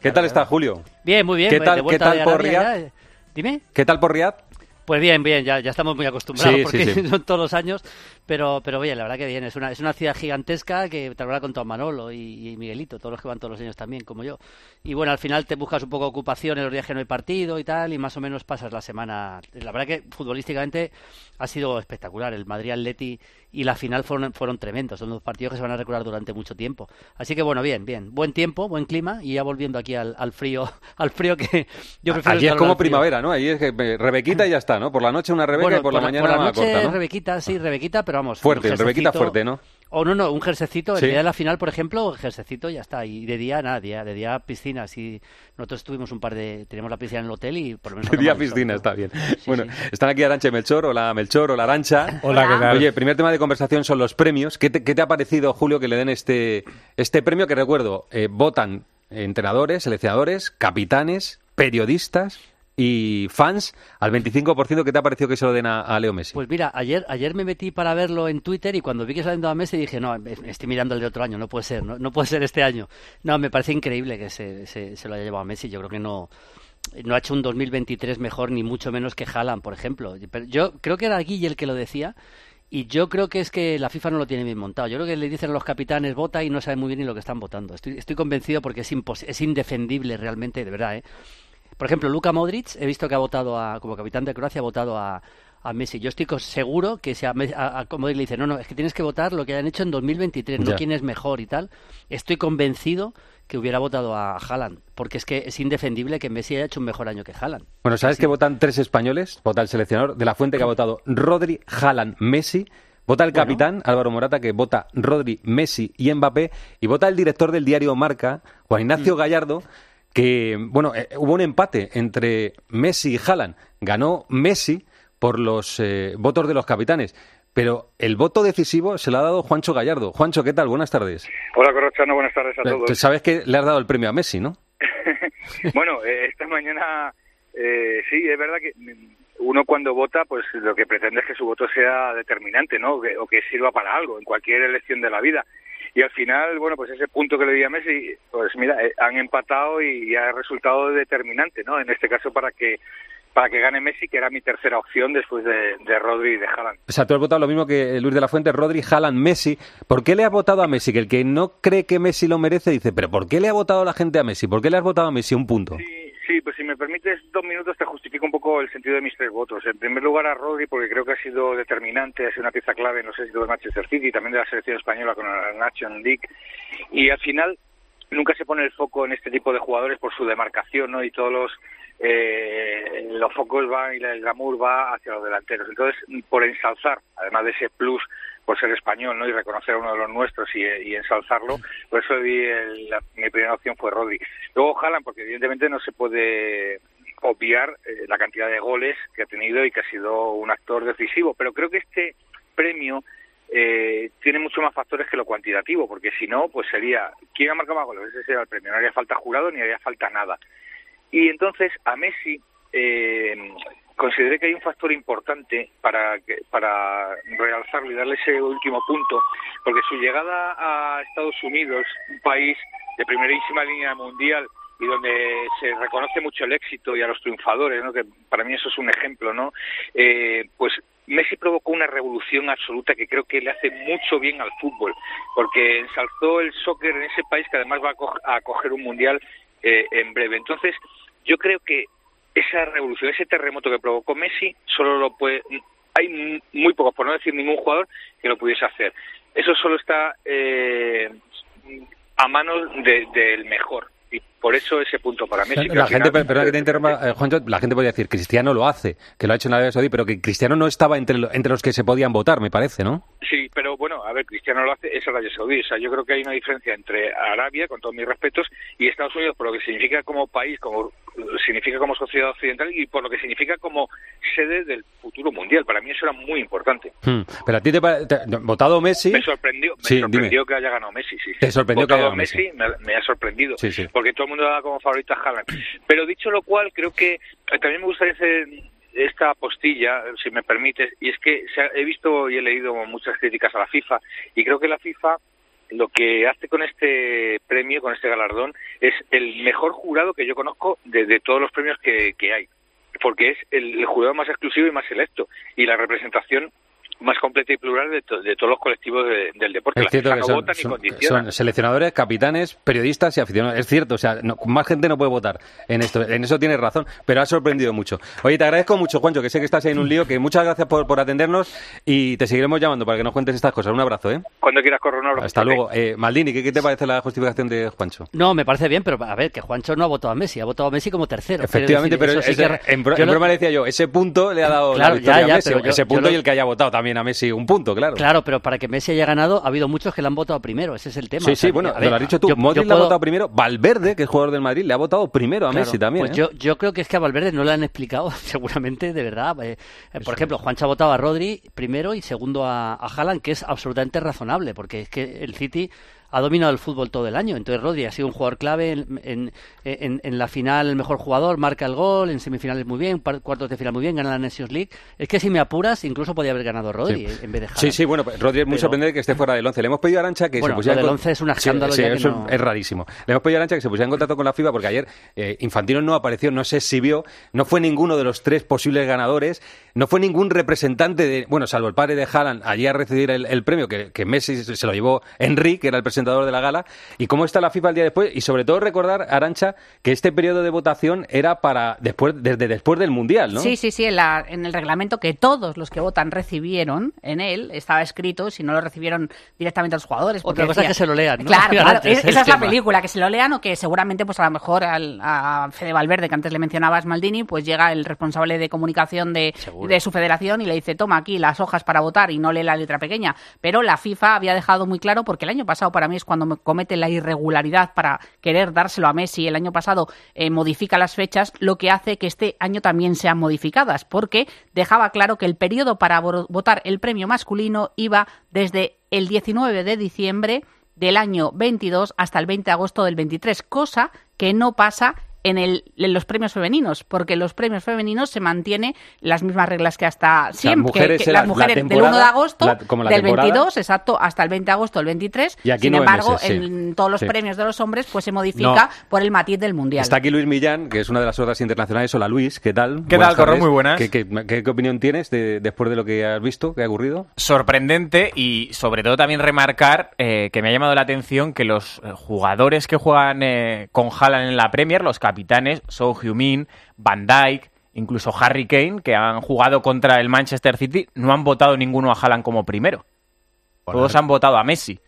¿Qué tal está Julio? Bien, muy bien. ¿Qué pues, tal, ¿qué tal por ya. Dime. ¿Qué tal por Riyadh? Pues bien, bien, ya, ya estamos muy acostumbrados Sí, sí, porque sí. son todos los años, pero, pero bien, la verdad que bien, es una, es una ciudad gigantesca que te hablará con Tom Manolo y, y Miguelito, todos los que van todos los años también, como yo. Y bueno, al final te buscas un poco ocupación en los días que no hay partido y tal, y más o menos pasas la semana. La verdad que futbolísticamente ha sido espectacular, el Madrid-Atleti y la final fueron, fueron tremendos, son dos partidos que se van a recordar durante mucho tiempo. Así que bueno, bien, bien, buen tiempo, buen clima y ya volviendo aquí al, al frío, al frío que yo prefiero Allí es estar como primavera, ¿no? Allí es que Rebequita y ya está, ¿no? Por la noche una Rebeca Bueno, y por, la mañana por la una corta, ¿no? Rebequita, sí, Rebequita, pero vamos. Fuerte, Rebequita fuerte, ¿no? O no, no, un jersecito, el Sí. día de la final, por ejemplo, jersecito ya está. Y de día nada, de día, de día piscina. Sí, nosotros tuvimos un par de, teníamos la piscina en el hotel y por lo menos... De día piscina, está bien. bueno, están aquí Arancha y Melchor, hola Melchor, hola Arancha. Hola, ¿qué tal? Oye, primer tema de conversación son los premios. ¿Qué te, qué te ha parecido, Julio, que le den este, este premio? Que recuerdo, eh, votan entrenadores, seleccionadores, capitanes, periodistas y fans al 25%. ¿Qué te ha parecido que se lo den a, Leo Messi? Pues mira, ayer, ayer me metí para verlo en Twitter y cuando vi que saliendo a Messi dije, no, estoy mirando el de otro año, no puede ser, no, no puede ser este año. No, me parece increíble que se, se, se lo haya llevado a Messi. Yo creo que no, no ha hecho un 2023 mejor ni mucho menos que Haaland, por ejemplo. Yo creo que era Guille el que lo decía y yo creo que es que la FIFA no lo tiene bien montado. Yo creo que le dicen a los capitanes vota y no saben muy bien ni lo que están votando. Estoy, estoy convencido porque es, impos- es indefendible realmente, de verdad, ¿eh? Por ejemplo, Luka Modric, he visto que ha votado a, como capitán de Croacia, ha votado a, a Messi. Yo estoy seguro que si a, a, a Modric le dice, no, no, es que tienes que votar lo que hayan hecho en 2023, no quién es mejor y tal. Estoy convencido que hubiera votado a Haaland, porque es que es indefendible que Messi haya hecho un mejor año que Haaland. Bueno, ¿sabes que votan tres españoles? Vota el seleccionador de la fuente que ha votado Rodri, Haaland, Messi. Vota el capitán Álvaro Morata que vota Rodri, Messi y Mbappé. Y vota el director del diario Marca, Juan Ignacio Gallardo, que, bueno, eh, hubo un empate entre Messi y Haaland. Ganó Messi por los eh, votos de los capitanes. pero el voto decisivo se lo ha dado Juancho Gallardo. Juancho, ¿qué tal? Buenas tardes. Hola, Corrochano, buenas tardes a todos. Tú sabes que le has dado el premio a Messi, ¿no? bueno, eh, esta mañana eh, sí, es verdad que uno cuando vota, pues lo que pretende es que su voto sea determinante, ¿no? Que- o que sirva para algo en cualquier elección de la vida. Y al final, bueno, pues ese punto que le di a Messi, pues mira, eh, han empatado y, ha resultado determinante, ¿no? En este caso para que para que gane Messi, que era mi tercera opción después de, de Rodri y de Haaland. O sea, tú has votado lo mismo que Luis de la Fuente, Rodri, Haaland, Messi. ¿Por qué le has votado a Messi? Que el que no cree que Messi lo merece dice, pero ¿por qué le ha votado la gente a Messi? ¿Por qué le has votado a Messi un punto? Sí, pues si me permites dos minutos te justifico un poco el sentido de mis tres votos. En primer lugar a Rodri porque creo que ha sido determinante, ha sido una pieza clave, no sé si de Manchester City y también de la selección española con la Nation League. Y al final nunca se pone el foco en este tipo de jugadores por su demarcación, ¿no? Y todos los eh, los focos van y el glamour va hacia los delanteros. Entonces, por ensalzar, además de ese plus por ser español, ¿no? Y reconocer a uno de los nuestros y, y ensalzarlo, por eso di el- la- mi primera opción fue Rodri. Luego Haaland, porque evidentemente no se puede obviar eh, la cantidad de goles que ha tenido y que ha sido un actor decisivo, pero creo que este premio eh, tiene mucho más factores que lo cuantitativo, porque si no, pues sería, ¿quién ha marcado más goles? Ese sería el premio, no haría falta jurado ni haría falta nada. Y entonces a Messi eh, consideré que hay un factor importante para, para realzarlo y darle ese último punto, porque su llegada a Estados Unidos, un país de primerísima línea mundial y donde se reconoce mucho el éxito y a los triunfadores, ¿no? que para mí eso es un ejemplo, ¿no? Eh, pues Messi provocó una revolución absoluta que creo que le hace mucho bien al fútbol, porque ensalzó el soccer en ese país que además va a, co- a coger un mundial eh, en breve. Entonces, yo creo que esa revolución, ese terremoto que provocó Messi, solo lo puede. Hay muy pocos, por no decir ningún jugador, que lo pudiese hacer. Eso solo está eh, a manos de- del mejor. Y por eso ese punto para Messi. La gente, final- perdona que te interrumpa, eh, Juancho, la gente podría decir, Cristiano lo hace, que lo ha hecho en la Arabia Saudí, pero que Cristiano no estaba entre, entre los que se podían votar, me parece, ¿no? Sí, pero bueno, a ver, Cristiano lo hace, es Arabia Saudí. O sea, yo creo que hay una diferencia entre Arabia, con todos mis respetos, y Estados Unidos, por lo que significa como país, como significa como sociedad occidental y por lo que significa como sede del futuro mundial. Para mí eso era muy importante. Hmm, Pero a ti te parece, votado Messi... Me sorprendió, me Sí, sorprendió que haya ganado Messi, sí. Te sorprendió que Votado haya ganado Messi, me, me ha sorprendido. Sí, sí. Porque todo el mundo daba como favorito a Haaland. Pero dicho lo cual, creo que eh, también me gustaría hacer esta postilla, si me permites, y es que he visto y he leído muchas críticas a la FIFA, y creo que la FIFA lo que hace con este premio, con este galardón, es el mejor jurado que yo conozco de, de todos los premios que, que hay, porque es el, el jurado más exclusivo y más selecto, y la representación más completa y plural de, to- de todos los colectivos de- del deporte. Es cierto que no son, vota ni son- son seleccionadores, capitanes, periodistas y aficionados. Es cierto, o sea, no- más gente no puede votar en esto. En eso tienes razón, pero ha sorprendido mucho. Oye, te agradezco mucho, Juancho, que sé que estás ahí en un lío, que muchas gracias por, por atendernos y te seguiremos llamando para que nos cuentes estas cosas. Un abrazo, ¿eh? Cuando quieras correr un abrazo. Hasta luego. Eh, Maldini, ¿qué, qué te parece la justificación de Juancho? No, me parece bien, pero a ver, que Juancho no ha votado a Messi, ha votado a Messi como tercero. Efectivamente, pero sí ese- que- en, bro- yo en lo- broma le decía yo, ese punto le ha dado Claro, la victoria ya, ya, a Messi. pero yo- ese punto lo- y el que haya votado también a Messi un punto, claro. Claro, pero para que Messi haya ganado, ha habido muchos que le han votado primero, ese es el tema. Sí, O sea, sí, bueno, ver, lo has dicho tú. yo- Modric yo le ha puedo- votado primero. Valverde, que es jugador del Madrid, le ha votado primero a Claro, Messi también. Pues ¿eh? yo, yo creo que es que a Valverde no le han explicado, seguramente, de verdad. Eh, eh, por ejemplo, Juancho ha votado a Rodri primero y segundo a, a Haaland, que es absolutamente razonable, porque es que el City ha dominado el fútbol todo el año. Entonces Rodri ha sido un jugador clave en, en, en- en la final, el mejor jugador, marca el gol, en semifinales muy bien, cuartos de final muy bien, gana la Nations League. Es que si me apuras, incluso podía haber ganado Rodri Sí. en vez de Haaland. Sí, sí, bueno, Rodri es muy Pero- sorprendente que esté fuera del 11. Le hemos pedido a Arancha que Bueno, se pusiera lo en del con- 11 es un escándalo sí, eso no- es rarísimo. Le hemos pedido a Arancha que se pusiera en contacto con la FIFA porque ayer eh, Infantino no apareció, no se exhibió, no fue ninguno de los tres posibles ganadores, no fue ningún representante de, bueno, salvo el padre de Haaland, allí a recibir el, el premio que, que Messi se lo llevó Henry, que era el presentador de la gala. ¿Y cómo está la FIFA el día después? Y sobre todo recordar, Arancha, que este periodo de votación era para después, desde después del Mundial, ¿no? Sí, sí, sí, en, la- en el reglamento que todos los que votan recibieron, en él estaba escrito, si no lo recibieron directamente a los jugadores. Otra cosa es que se lo lean, ¿no? Claro, claro, es- esa es la tema. película, que se lo lean o que seguramente, pues a lo mejor al, a Fede Valverde, que antes le mencionabas, Maldini, pues llega el responsable de comunicación de, de su federación y le dice, toma aquí las hojas para votar y no lee la letra pequeña. Pero la FIFA había dejado muy claro, porque el año pasado para mí es cuando me comete la irregularidad para querer dárselo a Messi. El año pasado eh, modifica las fechas, lo que hace que este año también sean modificadas, porque dejaba claro que el periodo para vo- votar el premio masculino iba desde el 19 de diciembre del año 22 hasta el 20 de agosto del 23, cosa que no pasa en, el, en los premios femeninos, porque en los premios femeninos se mantiene las mismas reglas que hasta siempre. que- mujeres que la- las mujeres la del 1 de agosto, la- como la del temporada. 22, exacto, hasta el 20 de agosto del 23. Y aquí Sin embargo, meses, sí. en todos los Sí. premios de los hombres, pues se modifica por el matiz del mundial. Está aquí Luis Millán, que es una de las otras internacionales. Hola Luis, ¿qué tal? ¿Qué tal, Corro? Muy buenas. ¿Qué, qué, qué- qué opinión tienes de- después de lo que has visto, que ha ocurrido? sorprendente y sobre todo también remarcar eh, que me ha llamado la atención que los eh, jugadores que juegan eh, con Haaland en la Premier, los capitanes, Son Heung-min, Van Dijk, incluso Harry Kane, que han jugado contra el Manchester City, no han votado ninguno a Haaland como primero. Todos han votado a Messi.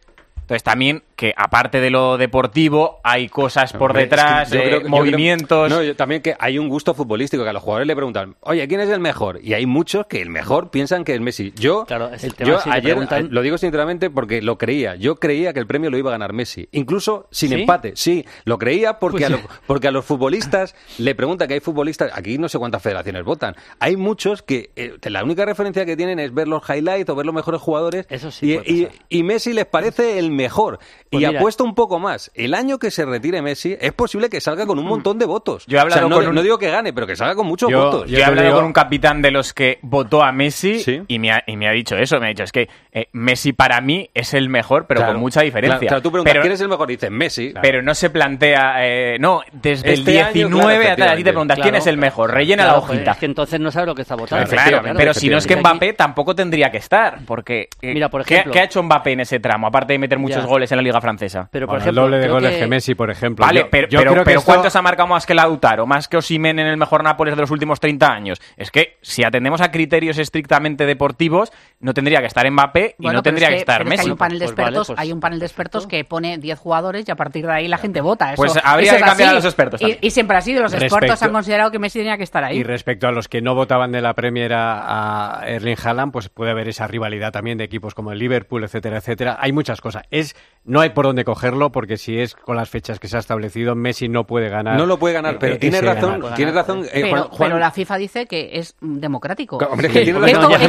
Entonces también que aparte de lo deportivo hay cosas por Hombre, es que detrás, yo eh, creo que- yo movimientos. creo- no, yo también que hay un gusto futbolístico que a los jugadores le preguntan, oye, ¿quién es el mejor? Y hay muchos que el mejor piensan que es Messi. Yo, Claro, es el tema yo si ayer, preguntan- eh, lo digo sinceramente porque lo creía. Yo creía que el premio lo iba a ganar Messi. Incluso sin ¿Sí? empate. Sí, lo creía porque, Pues a, lo- porque a los futbolistas le preguntan que hay futbolistas, aquí no sé cuántas federaciones votan. Hay muchos que eh, la única referencia que tienen es ver los highlights o ver los mejores jugadores. Eso sí y, y- y Messi les parece el mejor. Pues y mira- apuesto un poco más. El año que se retire Messi es posible que salga con un montón de votos. Yo he hablado O sea, no, con un- no digo que gane, pero que salga con muchos Yo, votos. yo he hablado con un capitán de los que votó a Messi y, me ha, y me ha dicho eso. Me ha dicho, es que eh, Messi para mí es el mejor, pero Claro. con mucha diferencia. Claro, claro, tú preguntas, pero, ¿quién es el mejor? Dices Messi. pero no se plantea... eh, no, desde Este el año, 19 claro, a tal, a ti te preguntas, ¿quién Claro. es el mejor? Rellena Claro, la hojita. es que entonces no sabe lo que está votando. Claro, pero si no es que Mbappé tampoco tendría que estar, porque eh, Mira, por ¿qué- ejemplo- ¿qué, ha hecho Mbappé en ese tramo? Aparte de meter muchos Ya. goles en la Liga Francesa. Pero, por Bueno, ejemplo, el doble de goles que- que... Messi, por ejemplo. Vale, Yo- pero, yo pero, creo que pero esto- ¿cuántos ha marcado más que Lautaro? Más que Osimen en el mejor Nápoles de los últimos 30 años. Es que si atendemos a criterios estrictamente deportivos, no tendría que estar Mbappé y Bueno, no tendría es que, estar pero es que Messi. hay un panel de Pues vale, expertos, pues- hay un panel de expertos que pone 10 jugadores y a partir de ahí la gente vota. Eso- Pues habría eso que cambiar a los expertos Y, siempre así, los expertos han considerado que Messi tenía que estar ahí. Y respecto a los que no votaban de la Premier a Erling Haaland, pues puede haber esa rivalidad también de equipos como el Liverpool, etcétera, etcétera. Hay muchas cosas. Es no hay por dónde cogerlo porque si es con las fechas que se ha establecido, Messi no puede ganar. No lo puede ganar, eh, pero eh, tienes ese razón, ganar. tienes razón. eh, pero, Juan- Juan- pero la FIFA dice que es democrático. Hombre, que tiene Esto- razón, esto-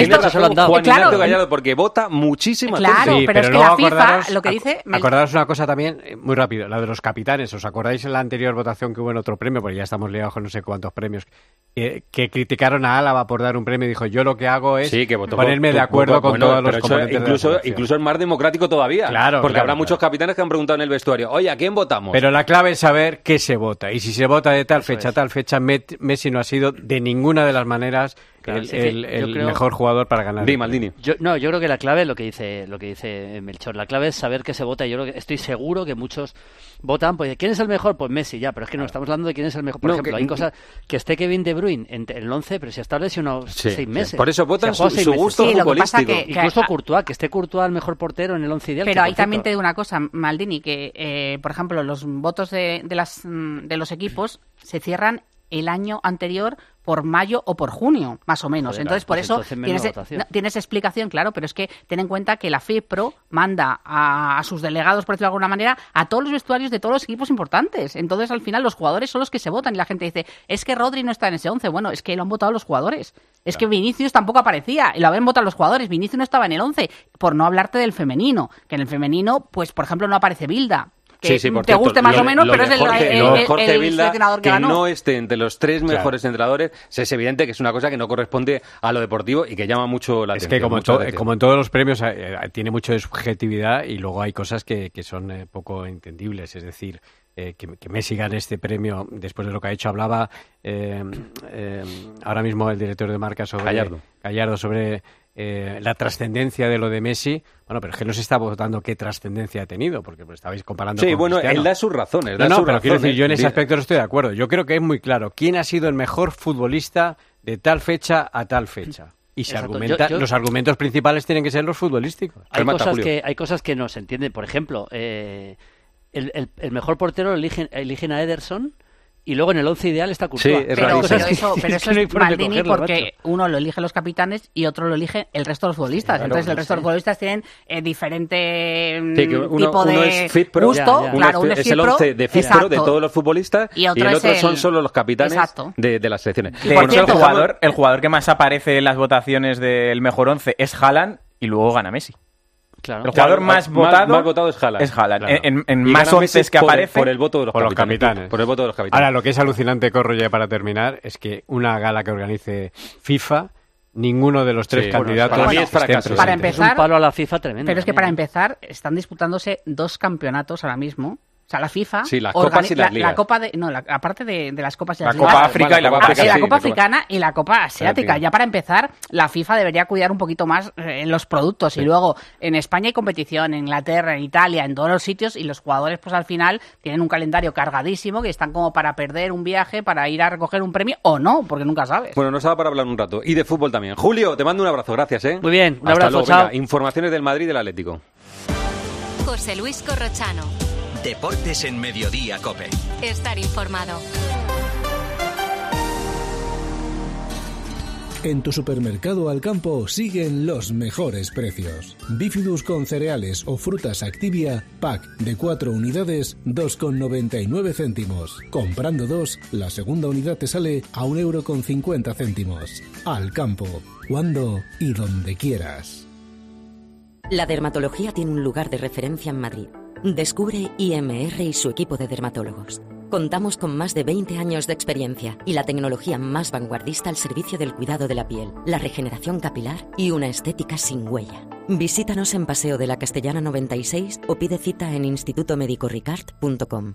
Ignacio esto- Juan claro, Ignacio Gallardo, porque vota muchísima Claro, gente. pero es que la FIFA acordaros- lo que dice- Acordaros una cosa también, eh, muy rápido, la de los capitanes. ¿Os acordáis en la anterior votación que hubo en otro premio? Porque ya estamos liados con no sé cuántos premios. Que, que criticaron a Álava por dar un premio y dijo, yo lo que hago es Sí, que votó ponerme de acuerdo con bueno, todos los componentes de la incluso, selección". incluso es más democrático todavía. Claro, Porque claro, habrá claro. muchos capitanes que han preguntado en el vestuario, oye, ¿a quién votamos? Pero la clave es saber qué se vota. Y si se vota de tal fecha a tal fecha, Messi no ha sido de ninguna de las maneras Claro, el, creo- mejor jugador para ganar. Di, Maldini. Yo, no, yo creo que la clave es lo que dice lo que dice Melchor. La clave es saber qué se vota. y Yo creo que estoy seguro que muchos votan. Pues ¿quién es el mejor? Pues Messi, ya. Pero es que no estamos hablando de quién es el mejor. Por No, ejemplo, que- hay cosas que esté Kevin De Bruyne en, el 11, pero si está lesionado Sí, seis sí. meses. Por eso votan su- su gusto Sí, lo que pasa futbolístico. que- que- Incluso Courtois, que esté Courtois el mejor portero en el 11 ideal. Pero que, ahí también te digo una cosa, Maldini, que eh, por ejemplo los votos de, de las, mm, de los equipos se cierran el año anterior por mayo o por junio, más o menos. Joder, entonces, por pues eso entonces tienes, explicación, claro, pero es que ten en cuenta que la FIPRO manda a, a sus delegados, por decirlo de alguna manera, a todos los vestuarios de todos los equipos importantes. Entonces, al final, los jugadores son los que se votan y la gente dice, es que Rodri no está en ese 11. Bueno, es que lo han votado los jugadores. Es que Vinicius tampoco aparecía y lo habían votado los jugadores. Vinicius no estaba en el 11, por no hablarte del femenino, que en el femenino, pues, por ejemplo, no aparece Bilda. Que Sí, sí, por te cierto, guste más lo o menos, lo pero es el, el- Jorge el Vilda, seleccionador que, que ganó. no esté entre los tres Claro. mejores entrenadores, es evidente que es una cosa que no corresponde a lo deportivo y que llama mucho la Es atención. que como, en to- como todos los premios eh, eh, tiene mucho de subjetividad y luego hay cosas que, que son eh, poco entendibles. Es decir, eh, que, que Messi gane este premio después de lo que ha hecho. Hablaba eh, eh, ahora mismo el director de marca sobre Gallardo. Gallardo sobre eh, la trascendencia de lo de Messi. Bueno, pero es que no se está votando qué trascendencia ha tenido, porque pues, estabais comparando Sí, con bueno, Cristiano. él da sus razones. No, da no, sus pero quiero decir, yo en ese aspecto no estoy de acuerdo. Yo creo que es muy claro quién ha sido el mejor futbolista de tal fecha a tal fecha. Y se argumenta, Yo- yo- los argumentos principales tienen que ser los futbolísticos. hay cosas, que, hay cosas que no se entienden. Por ejemplo, eh, el, el- el mejor portero eligen, eligen a Ederson y luego en el once ideal está Courtois. Sí, es Pero, pero eso, pero eso que es Maldini cogerlo, porque macho. uno lo elige los capitanes y otro lo elige el resto de los futbolistas. Claro, Entonces el resto de los futbolistas tienen eh, diferente mm, Sí, que uno, tipo uno de es fit pro, gusto. uno claro, es, uno es fit el pro, 11 de fit pro de todos los futbolistas Y otro el es otro el- son solo los capitanes de, de las selecciones. De Bueno, hecho, el jugador, el jugador que más aparece en las votaciones del mejor once es Haaland y luego gana Messi. Claro. El jugador Claro, más más- votado, más votado es Haaland. Es Haaland. Claro. En, en más onces que por- aparece por el voto de los Por los capitanes. capitanes. Por el voto de los capitanes. Ahora, lo que es alucinante, Corro, ya para terminar, es que una gala que organice FIFA, ninguno de los tres Sí, candidatos para mí es fracaso. Para Es un empezar, palo a la FIFA tremendo. pero es que también, para ¿eh? empezar están disputándose dos campeonatos ahora mismo. O sea, la FIFA. Sí, las organi- copas y las la, ligas. la Copa de. No, la- aparte de, de las copas y La Copa ligas. África y la Copa África y la sí, Copa la Copa- Africana y la Copa Asiática. Ya para empezar, la FIFA debería cuidar un poquito más eh, en los productos. Y luego, en España hay competición, en Inglaterra, en Italia, en todos los sitios, y los jugadores, pues al final, tienen un calendario cargadísimo que están como para perder un viaje, para ir a recoger un premio, o no, porque nunca sabes. Bueno, nos da para hablar un rato. Y de fútbol también. Julio, te mando un abrazo. Gracias, ¿eh? Muy bien, un Hasta abrazo, luego. chao. Venga, informaciones del Madrid y del Atlético. José Luis Corrochano. Deportes en Mediodía, Cope. Estar informado. En tu supermercado al campo siguen los mejores precios. Bifidus con cereales o frutas Activia, pack de 4 unidades, 2,99 céntimos. Comprando dos, la segunda unidad te sale a 1,50 céntimos. Al campo, cuando y donde quieras. La dermatología tiene un lugar de referencia en Madrid. Descubre IMR y su equipo de dermatólogos. Contamos con más de 20 años de experiencia y la tecnología más vanguardista al servicio del cuidado de la piel, la regeneración capilar y una estética sin huella. Visítanos en Paseo de la Castellana 96 o pide cita en institutomedicoricard.com.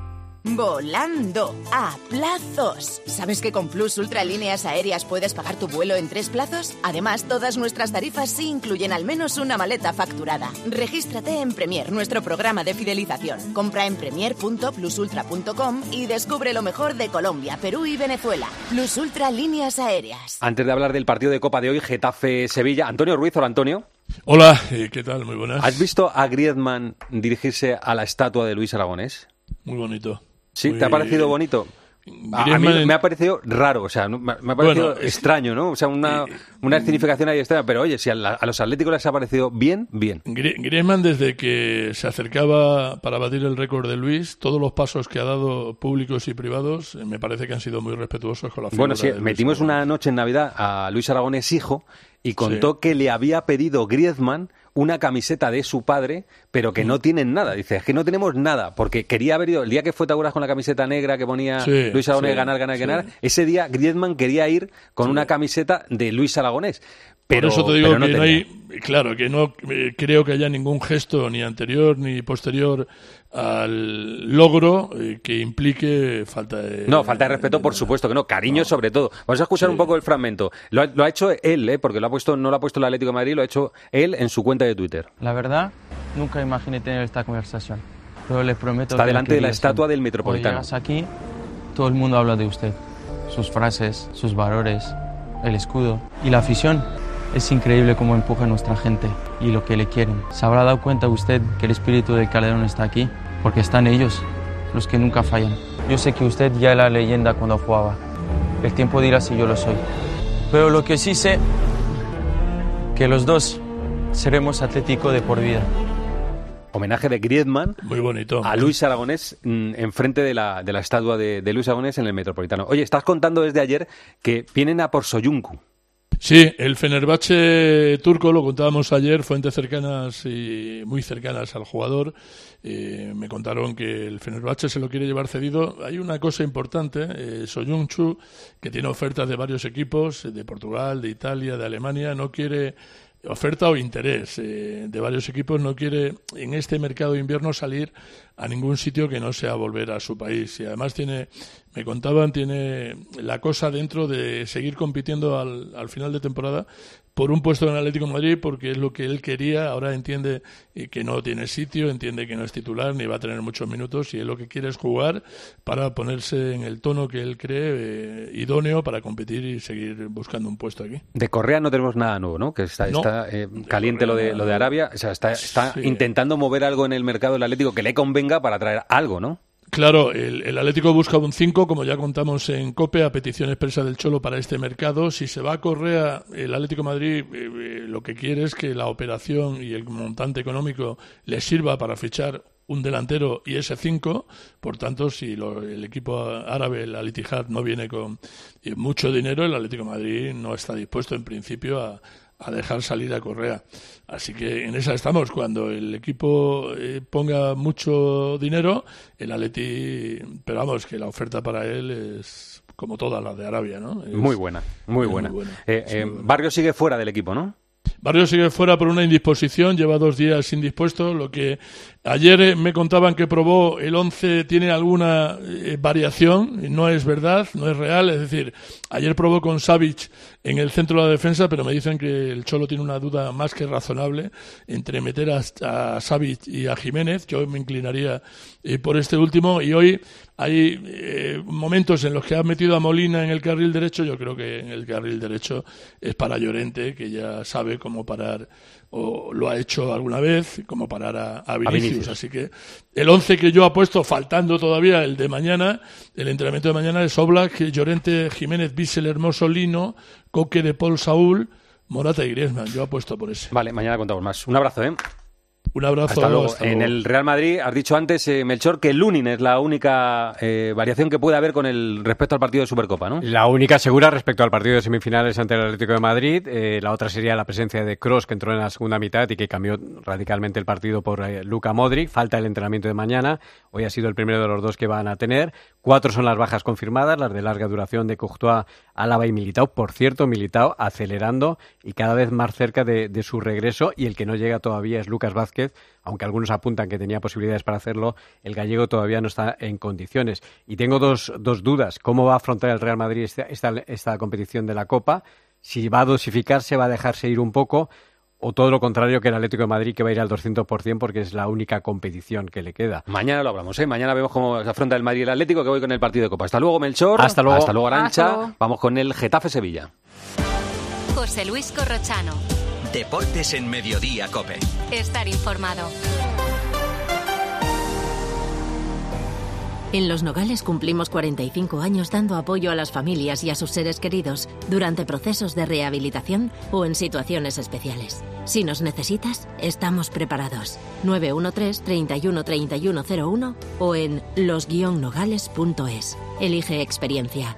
Volando a plazos. ¿Sabes que con Plus Ultralíneas Aéreas puedes pagar tu vuelo en tres plazos? Además, todas nuestras tarifas sí incluyen al menos una maleta facturada. Regístrate en Premier, nuestro programa de fidelización. Compra en premier.plusultra.com y descubre lo mejor de Colombia, Perú y Venezuela. Plus Ultralíneas Aéreas. Antes de hablar del partido de Copa de hoy, Getafe-Sevilla, Antonio Ruiz, hola Antonio. Hola, eh, ¿qué tal? Muy buenas. ¿Has visto a Griezmann dirigirse a la estatua de Luis Aragonés? Muy bonito. ¿Sí? ¿Te ha parecido bonito? A- A mí me ha parecido raro, o sea, me ha parecido Bueno, extraño, ¿no? O sea, una, una escenificación ahí extraña, pero oye, si a, la- a los atléticos les ha parecido bien, bien. Grie- Griezmann, desde que se acercaba para batir el récord de Luis, todos los pasos que ha dado públicos y privados eh, me parece que han sido muy respetuosos con la figura Bueno, sí, de Luis. metimos una noche en Navidad a Luis Aragonés hijo y contó que le había pedido Griezmann una camiseta de su padre, pero que no tienen nada. Dice, es que no tenemos nada, porque quería haber ido, el día que fue, ¿te acuerdas con la camiseta negra que ponía Sí, Luis Aragonés, sí, ganar, ganar, sí. ganar? Ese día Griezmann quería ir con una camiseta de Luis Aragonés. Pero, Por eso te digo no que no tenía. hay, claro, que no eh, creo que haya ningún gesto ni anterior ni posterior al logro eh, que implique falta de... No, falta de respeto, por supuesto que no. Cariño, sobre todo. Vamos a escuchar un poco el fragmento. Lo ha, lo ha hecho él, ¿eh? porque lo ha puesto, no lo ha puesto el Atlético de Madrid, lo ha hecho él en su cuenta de Twitter. La verdad, nunca imaginé tener esta conversación. Pero les prometo Está que delante de la estatua del Metropolitano. Llegas aquí, todo el mundo habla de usted. Sus frases, sus valores, el escudo y la afición. Es increíble cómo empuja a nuestra gente y lo que le quieren. ¿Se habrá dado cuenta usted que el espíritu del Calderón está aquí? Porque están ellos, los que nunca fallan. Yo sé que usted ya era leyenda cuando jugaba. El tiempo dirá si yo lo soy. Pero lo que sí sé, que los dos seremos Atlético de por vida. Homenaje de Griezmann Muy bonito. a Luis Aragonés mm, enfrente de la, de la estatua de, de Luis Aragonés en el Metropolitano. Oye, estás contando desde ayer que vienen a por Soyuncu. Sí, el Fenerbahce turco, lo contábamos ayer, fuentes cercanas y muy cercanas al jugador, eh, me contaron que el Fenerbahce se lo quiere llevar cedido. Hay una cosa importante, eh, Soyuncu, que tiene ofertas de varios equipos, eh, de Portugal, de Italia, de Alemania, no quiere oferta o interés eh, de varios equipos, no quiere en este mercado de invierno salir a ningún sitio que no sea volver a su país. Y además tiene, me contaban, tiene la cosa dentro de seguir compitiendo al, al final de temporada por un puesto en Atlético de Madrid porque es lo que él quería, ahora entiende eh, que no tiene sitio, entiende que no es titular ni va a tener muchos minutos y él lo que quiere es jugar para ponerse en el tono que él cree eh, idóneo para competir y seguir buscando un puesto aquí. De Correa no tenemos nada nuevo, ¿no? Que está, No. está, eh, caliente lo de, lo de Arabia, o sea, está, está Sí. intentando mover algo en el mercado del Atlético que le convenga para traer algo, ¿no? Claro, el, el Atlético busca un 5, como ya contamos en COPE, a petición expresa del Cholo para este mercado. Si se va a Correa, el Atlético Madrid eh, eh, lo que quiere es que la operación y el montante económico le sirva para fichar un delantero y ese 5. Por tanto, si lo- el equipo árabe, el Al Ittihad, no viene con eh, mucho dinero, el Atlético Madrid no está dispuesto en principio a, a dejar salir a Correa. Así que en esa estamos. Cuando el equipo eh, ponga mucho dinero, el Atleti, pero vamos, que la oferta para él es como todas las de Arabia, ¿no? Es- Muy buena, muy buena. buena. Eh, eh, Barrio sigue fuera del equipo, ¿no? Barrio sigue fuera por una indisposición, lleva dos días indispuesto, lo que ayer eh, me contaban que probó el 11 tiene alguna eh, variación, no es verdad, no es real, es decir, ayer probó con Savic en el centro de la defensa, pero me dicen que el Cholo tiene una duda más que razonable entre meter a, a y a Jiménez, yo me inclinaría eh, por este último y hoy hay eh, momentos en los que ha metido a Molina en el carril derecho, yo creo que en el carril derecho es para Llorente, que ya sabe cómo parar, o lo ha hecho alguna vez, cómo parar a, a Vinicius. Vinicius. Así que el 11 que yo apuesto, faltando todavía el de mañana, el entrenamiento de mañana es Oblak, Llorente, Jiménez, Bissell, Hermoso, Lino, Coque de Paul Saúl, Morata y Griezmann. Yo apuesto por ese. Vale, mañana contamos más. Un abrazo, ¿eh? Un abrazo. Hasta luego. hasta en el Real Madrid, has dicho antes, eh, Melchor, que Lunin es la única eh, variación que puede haber con el respecto al partido de Supercopa, ¿no? La única segura respecto al partido de semifinales ante el Atlético de Madrid. Eh, la otra sería la presencia de Cross, que entró en la segunda mitad y que cambió radicalmente el partido por eh, Luka Modric. Falta el entrenamiento de mañana. Hoy ha sido el primero de los dos que van a tener. Cuatro son las bajas confirmadas, las de larga duración de Courtois, Álava y Militao. Por cierto, Militao acelerando y cada vez más cerca de, su regreso. Y el que no llega todavía es Lucas Vázquez, aunque algunos apuntan que tenía posibilidades para hacerlo, el gallego todavía no está en condiciones. Y tengo dos, dos dudas. ¿Cómo va a afrontar el Real Madrid esta, esta, esta competición de la Copa? Si va a dosificarse, va a dejarse ir un poco, o todo lo contrario que el Atlético de Madrid, que va a ir al 200% porque es la única competición que le queda. Mañana lo hablamos, ¿eh? Mañana vemos cómo se afronta el Madrid y el Atlético, que voy con el partido de Copa. Hasta luego, Melchor. Hasta luego. Hasta luego, Arancha. Hasta luego. Vamos con el Getafe-Sevilla. José Luis Corrochano. Deportes en Mediodía, Cope. Estar informado. En Los Nogales cumplimos 45 años dando apoyo a las familias y a sus seres queridos durante procesos de rehabilitación o en situaciones especiales. Si nos necesitas, estamos preparados. 913 31 3101 o en los-nogales.es. Elige experiencia.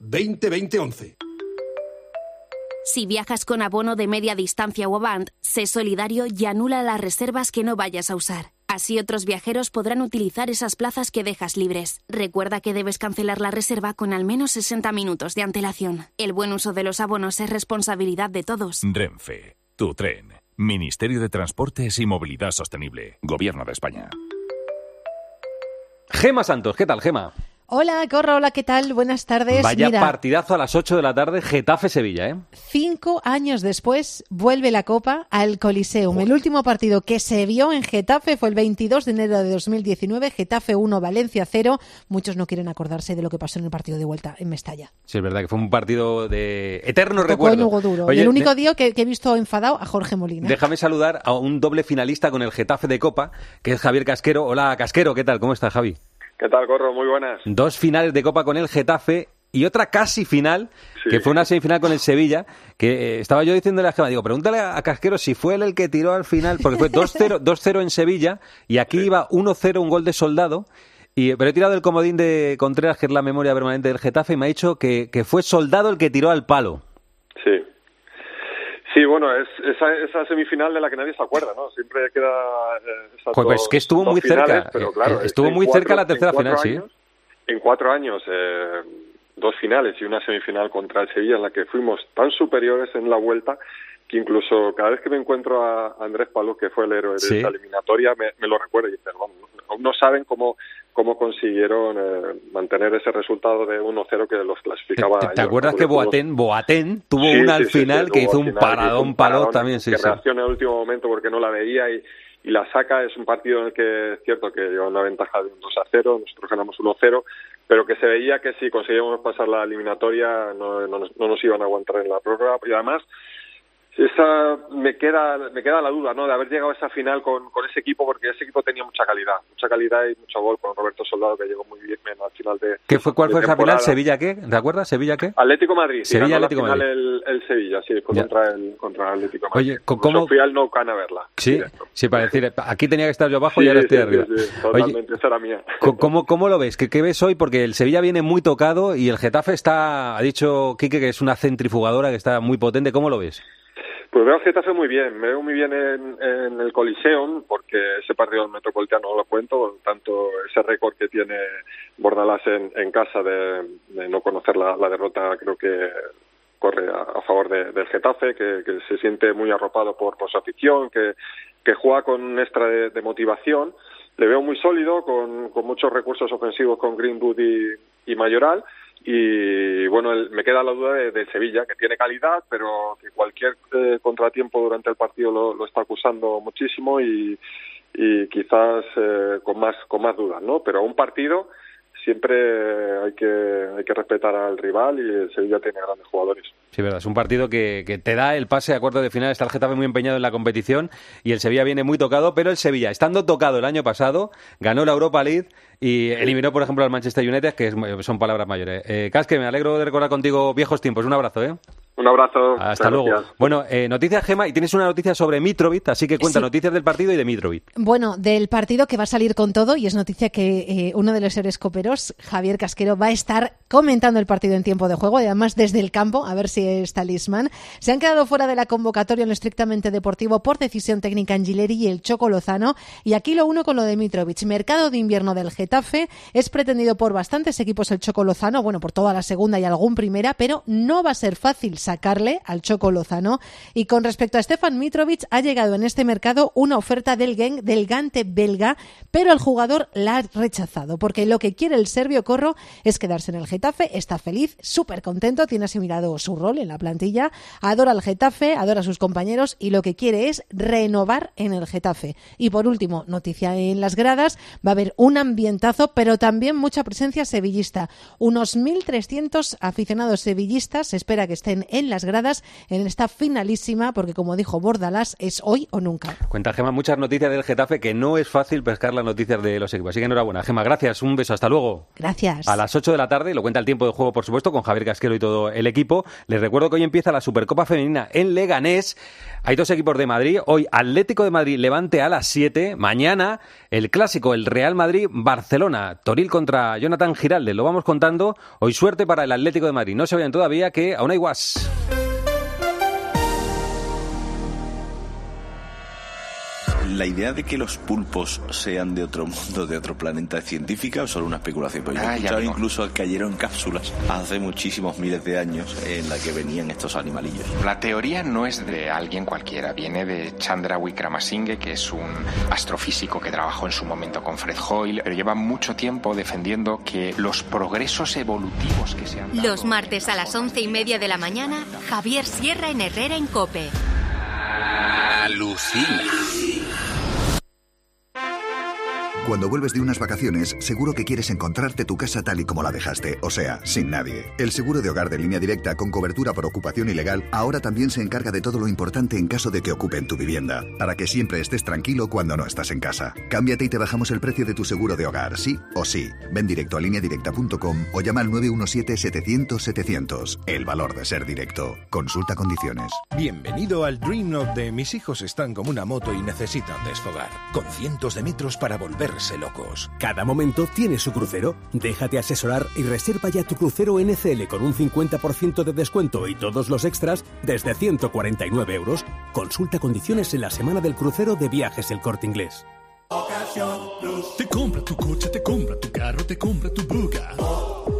2011. Si viajas con abono de media distancia o Avant, sé solidario y anula las reservas que no vayas a usar. Así otros viajeros podrán utilizar esas plazas que dejas libres. Recuerda que debes cancelar la reserva con al menos 60 minutos de antelación. El buen uso de los abonos es responsabilidad de todos. Renfe, tu tren. Ministerio de Transportes y Movilidad Sostenible. Gobierno de España. Gema Santos, ¿qué tal, Gema? Hola, Corro, hola, ¿qué tal? Buenas tardes. Vaya Mira, partidazo a las 8 de la tarde, Getafe-Sevilla, ¿eh? cinco años después vuelve la Copa al Coliseum. El último partido que se vio en Getafe fue el 22 de enero de 2019, Getafe 1, Valencia 0. Muchos no quieren acordarse de lo que pasó en el partido de vuelta en Mestalla. Sí, es verdad que fue un partido de eterno Tocó recuerdo. en Hugo Duro. Oye, y el único día que, que he visto enfadado a Jorge Molina. Déjame saludar a un doble finalista con el Getafe de Copa, que es Javier Casquero. Hola, Casquero, ¿qué tal? ¿Cómo estás, Javi? ¿Qué tal, Corro? Muy buenas. Dos finales de Copa con el Getafe y otra casi final, que fue una semifinal con el Sevilla, que eh, estaba yo diciéndole a Gema, digo, pregúntale a Casquero si fue él el que tiró al final, porque fue 2-0 2-0 en Sevilla y aquí iba 1-0 un gol de soldado. Y, pero he tirado el comodín de Contreras, que es la memoria permanente del Getafe, y me ha dicho que, que fue soldado el que tiró al palo. Bueno, es esa, esa semifinal de la que nadie se acuerda, ¿no? Siempre queda eh, pues dos- que estuvo muy finales, cerca, pero eh, claro, eh, estuvo muy cuatro- cerca la tercera final, sí. En cuatro años, eh, dos finales y una semifinal contra el Sevilla en la que fuimos tan superiores en la vuelta que incluso cada vez que me encuentro a Andrés Palou, que fue el héroe de Sí. esta eliminatoria, me, me lo recuerda y dice, vamos, aún no saben cómo cómo consiguieron eh, mantener ese resultado de 1-0 que los clasificaba. ¿Te ellos, acuerdas ¿no? que Boateng, Boateng tuvo Sí, una al sí, final que hizo un paradón paradón, también, sí, que reacciona en el último momento porque no la veía y, y la saca. Es un partido en el que es cierto que lleva una ventaja de un 2 a 0, nosotros ganamos 1 0, pero que se veía que si conseguíamos pasar la eliminatoria no, no nos, no nos iban a aguantar en la prórroga y además esa me queda me queda la duda no de haber llegado a esa final con, con ese equipo porque ese equipo tenía mucha calidad mucha calidad y mucho gol con Roberto Soldado que llegó muy bien al final de ¿Qué fue, ¿Cuál fue esa final? ¿Sevilla qué? ¿Te acuerdas? ¿Sevilla qué? Atlético Madrid Sevilla, Atlético la final Madrid. El, el Sevilla sí fue Ya. contra el contra el Atlético Madrid Oye, ¿cómo- fui al Nou Camp a verla Sí, sí, para decir, aquí tenía que estar yo abajo Sí, y ahora estoy sí, arriba. sí, sí, Oye, totalmente esa era mía ¿cómo, ¿cómo lo ves? ¿Qué, ¿Qué ves hoy? Porque el Sevilla viene muy tocado y el Getafe está, ha dicho Quique que es una centrifugadora que está muy potente. ¿Cómo lo ves? Pues veo a Getafe muy bien, me veo muy bien en, el Coliseum, porque ese partido del Metropolitano no lo cuento, tanto ese récord que tiene Bordalás en, en casa de, de no conocer la, derrota creo que corre a, favor de- del Getafe, que, se siente muy arropado por, su afición, que, juega con un extra de, motivación. Le veo muy sólido, con, muchos recursos ofensivos con Greenwood y Mayoral. Y bueno, el- me queda la duda de, Sevilla, que tiene calidad, pero que cualquier eh, contratiempo durante el partido lo, lo está acusando muchísimo y, y quizás eh, con más con más dudas, ¿no? Pero un partido siempre hay que hay que respetar al rival y Sevilla tiene grandes jugadores. Sí, verdad, es un partido que, que te da el pase a cuartos de final. Está el Getafe muy empeñado en la competición y el Sevilla viene muy tocado, pero el Sevilla, estando tocado el año pasado, ganó la Europa League y eliminó, por ejemplo, al Manchester United, que es- son palabras mayores. Eh, Casque, me alegro de recordar contigo viejos tiempos. Un abrazo, ¿eh? Un abrazo. Hasta muchas luego. gracias. Bueno, eh, noticias, Gema, y tienes una noticia sobre Mitrovic, así que cuenta Sí. noticias del partido y de Mitrovic. Bueno, del partido que va a salir con todo, y es noticia que eh, uno de los héroes coperos, Javier Casquero, va a estar comentando el partido en tiempo de juego, y además desde el campo, a ver si talismán. Se han quedado fuera de la convocatoria en lo estrictamente deportivo por decisión técnica Angileri y el Choco Lozano, y aquí lo uno con lo de Mitrovic. Mercado de invierno del Getafe es pretendido por bastantes equipos el Choco Lozano, bueno, por toda la segunda y algún primera, pero no va a ser fácil sacarle al Choco Lozano. Y con respecto a Stefan Mitrovic, ha llegado en este mercado una oferta del Gante belga, pero el jugador la ha rechazado, porque lo que quiere el serbio Corro es quedarse en el Getafe, está feliz, súper contento, tiene asimilado su rol en la plantilla, adora al Getafe, adora a sus compañeros y lo que quiere es renovar en el Getafe. Y por último, noticia en las gradas, va a haber un ambientazo, pero también mucha presencia sevillista. Unos 1.300 aficionados sevillistas se espera que estén en las gradas en esta finalísima, porque como dijo Bordalás, es hoy o nunca. Cuenta Gema muchas noticias del Getafe, que no es fácil pescar las noticias de los equipos. Así que enhorabuena. Gema, gracias. Un beso. Hasta luego. Gracias. A las 8 de la tarde, lo cuenta el tiempo de juego, por supuesto, con Javier Casquero y todo el equipo. Les recuerdo que hoy empieza la Supercopa Femenina en Leganés. Hay dos equipos de Madrid. Hoy Atlético de Madrid Levante a las 7. Mañana el clásico, el Real Madrid-Barcelona. Toril contra Jonathan Giralde. Lo vamos contando. Hoy suerte para el Atlético de Madrid. No se vayan todavía, que aún hay guas. ¿La idea de que los pulpos sean de otro mundo, de otro planeta, es científica o solo una especulación? Yo he Ah, escuchado digo. incluso que cayeron cápsulas hace muchísimos miles de años en la que venían estos animalillos. La teoría no es de alguien cualquiera, viene de Chandra Wickramasinghe, que es un astrofísico que trabajó en su momento con Fred Hoyle, pero lleva mucho tiempo defendiendo que los progresos evolutivos que se han dado... Los martes a las once y media de la mañana, Javier Sierra en Herrera en Cope. Alucina. Cuando vuelves de unas vacaciones, seguro que quieres encontrarte tu casa tal y como la dejaste, o sea, sin nadie. El seguro de hogar de línea directa con cobertura por ocupación ilegal ahora también se encarga de todo lo importante en caso de que ocupen tu vivienda, para que siempre estés tranquilo cuando no estás en casa. Cámbiate y te bajamos el precio de tu seguro de hogar, sí o sí. Ven directo a lineadirecta.com o llama al 917-700-700. El valor de ser directo. Consulta condiciones. Bienvenido al Dream of de mis hijos están como una moto y necesitan desfogar, con cientos de metros para locos. Cada momento tiene su crucero. Déjate asesorar y reserva ya tu crucero NCL con un 50% de descuento y todos los extras desde 149 euros. Consulta condiciones en la semana del crucero de viajes El Corte Inglés. Te compra tu coche, te compra tu carro, te compra tu buga.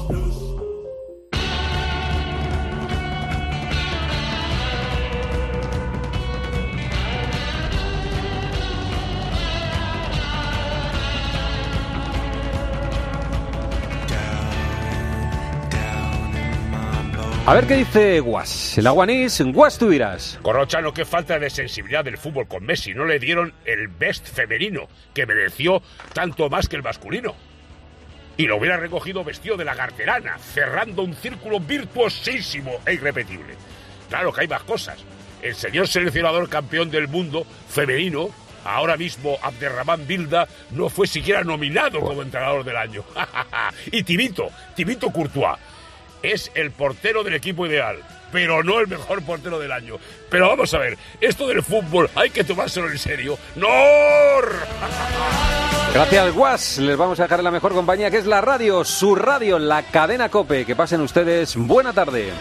A ver qué dice Guas. El aguanís, Guas tú dirás. Corrochano, qué falta de sensibilidad del fútbol con Messi. No le dieron el best femenino, que mereció tanto más que el masculino. Y lo hubiera recogido vestido de la garterana, cerrando un círculo virtuosísimo e irrepetible. Claro que hay más cosas. El señor seleccionador campeón del mundo femenino, ahora mismo Abderramán Bilda, no fue siquiera nominado como entrenador del año. y Tibito, Tibito Courtois, es el portero del equipo ideal, pero no el mejor portero del año. Pero vamos a ver, esto del fútbol hay que tomárselo en serio. ¡No! Gracias, Guas. Les vamos a dejar la mejor compañía que es la radio, su radio, la cadena Cope. Que pasen ustedes buena tarde.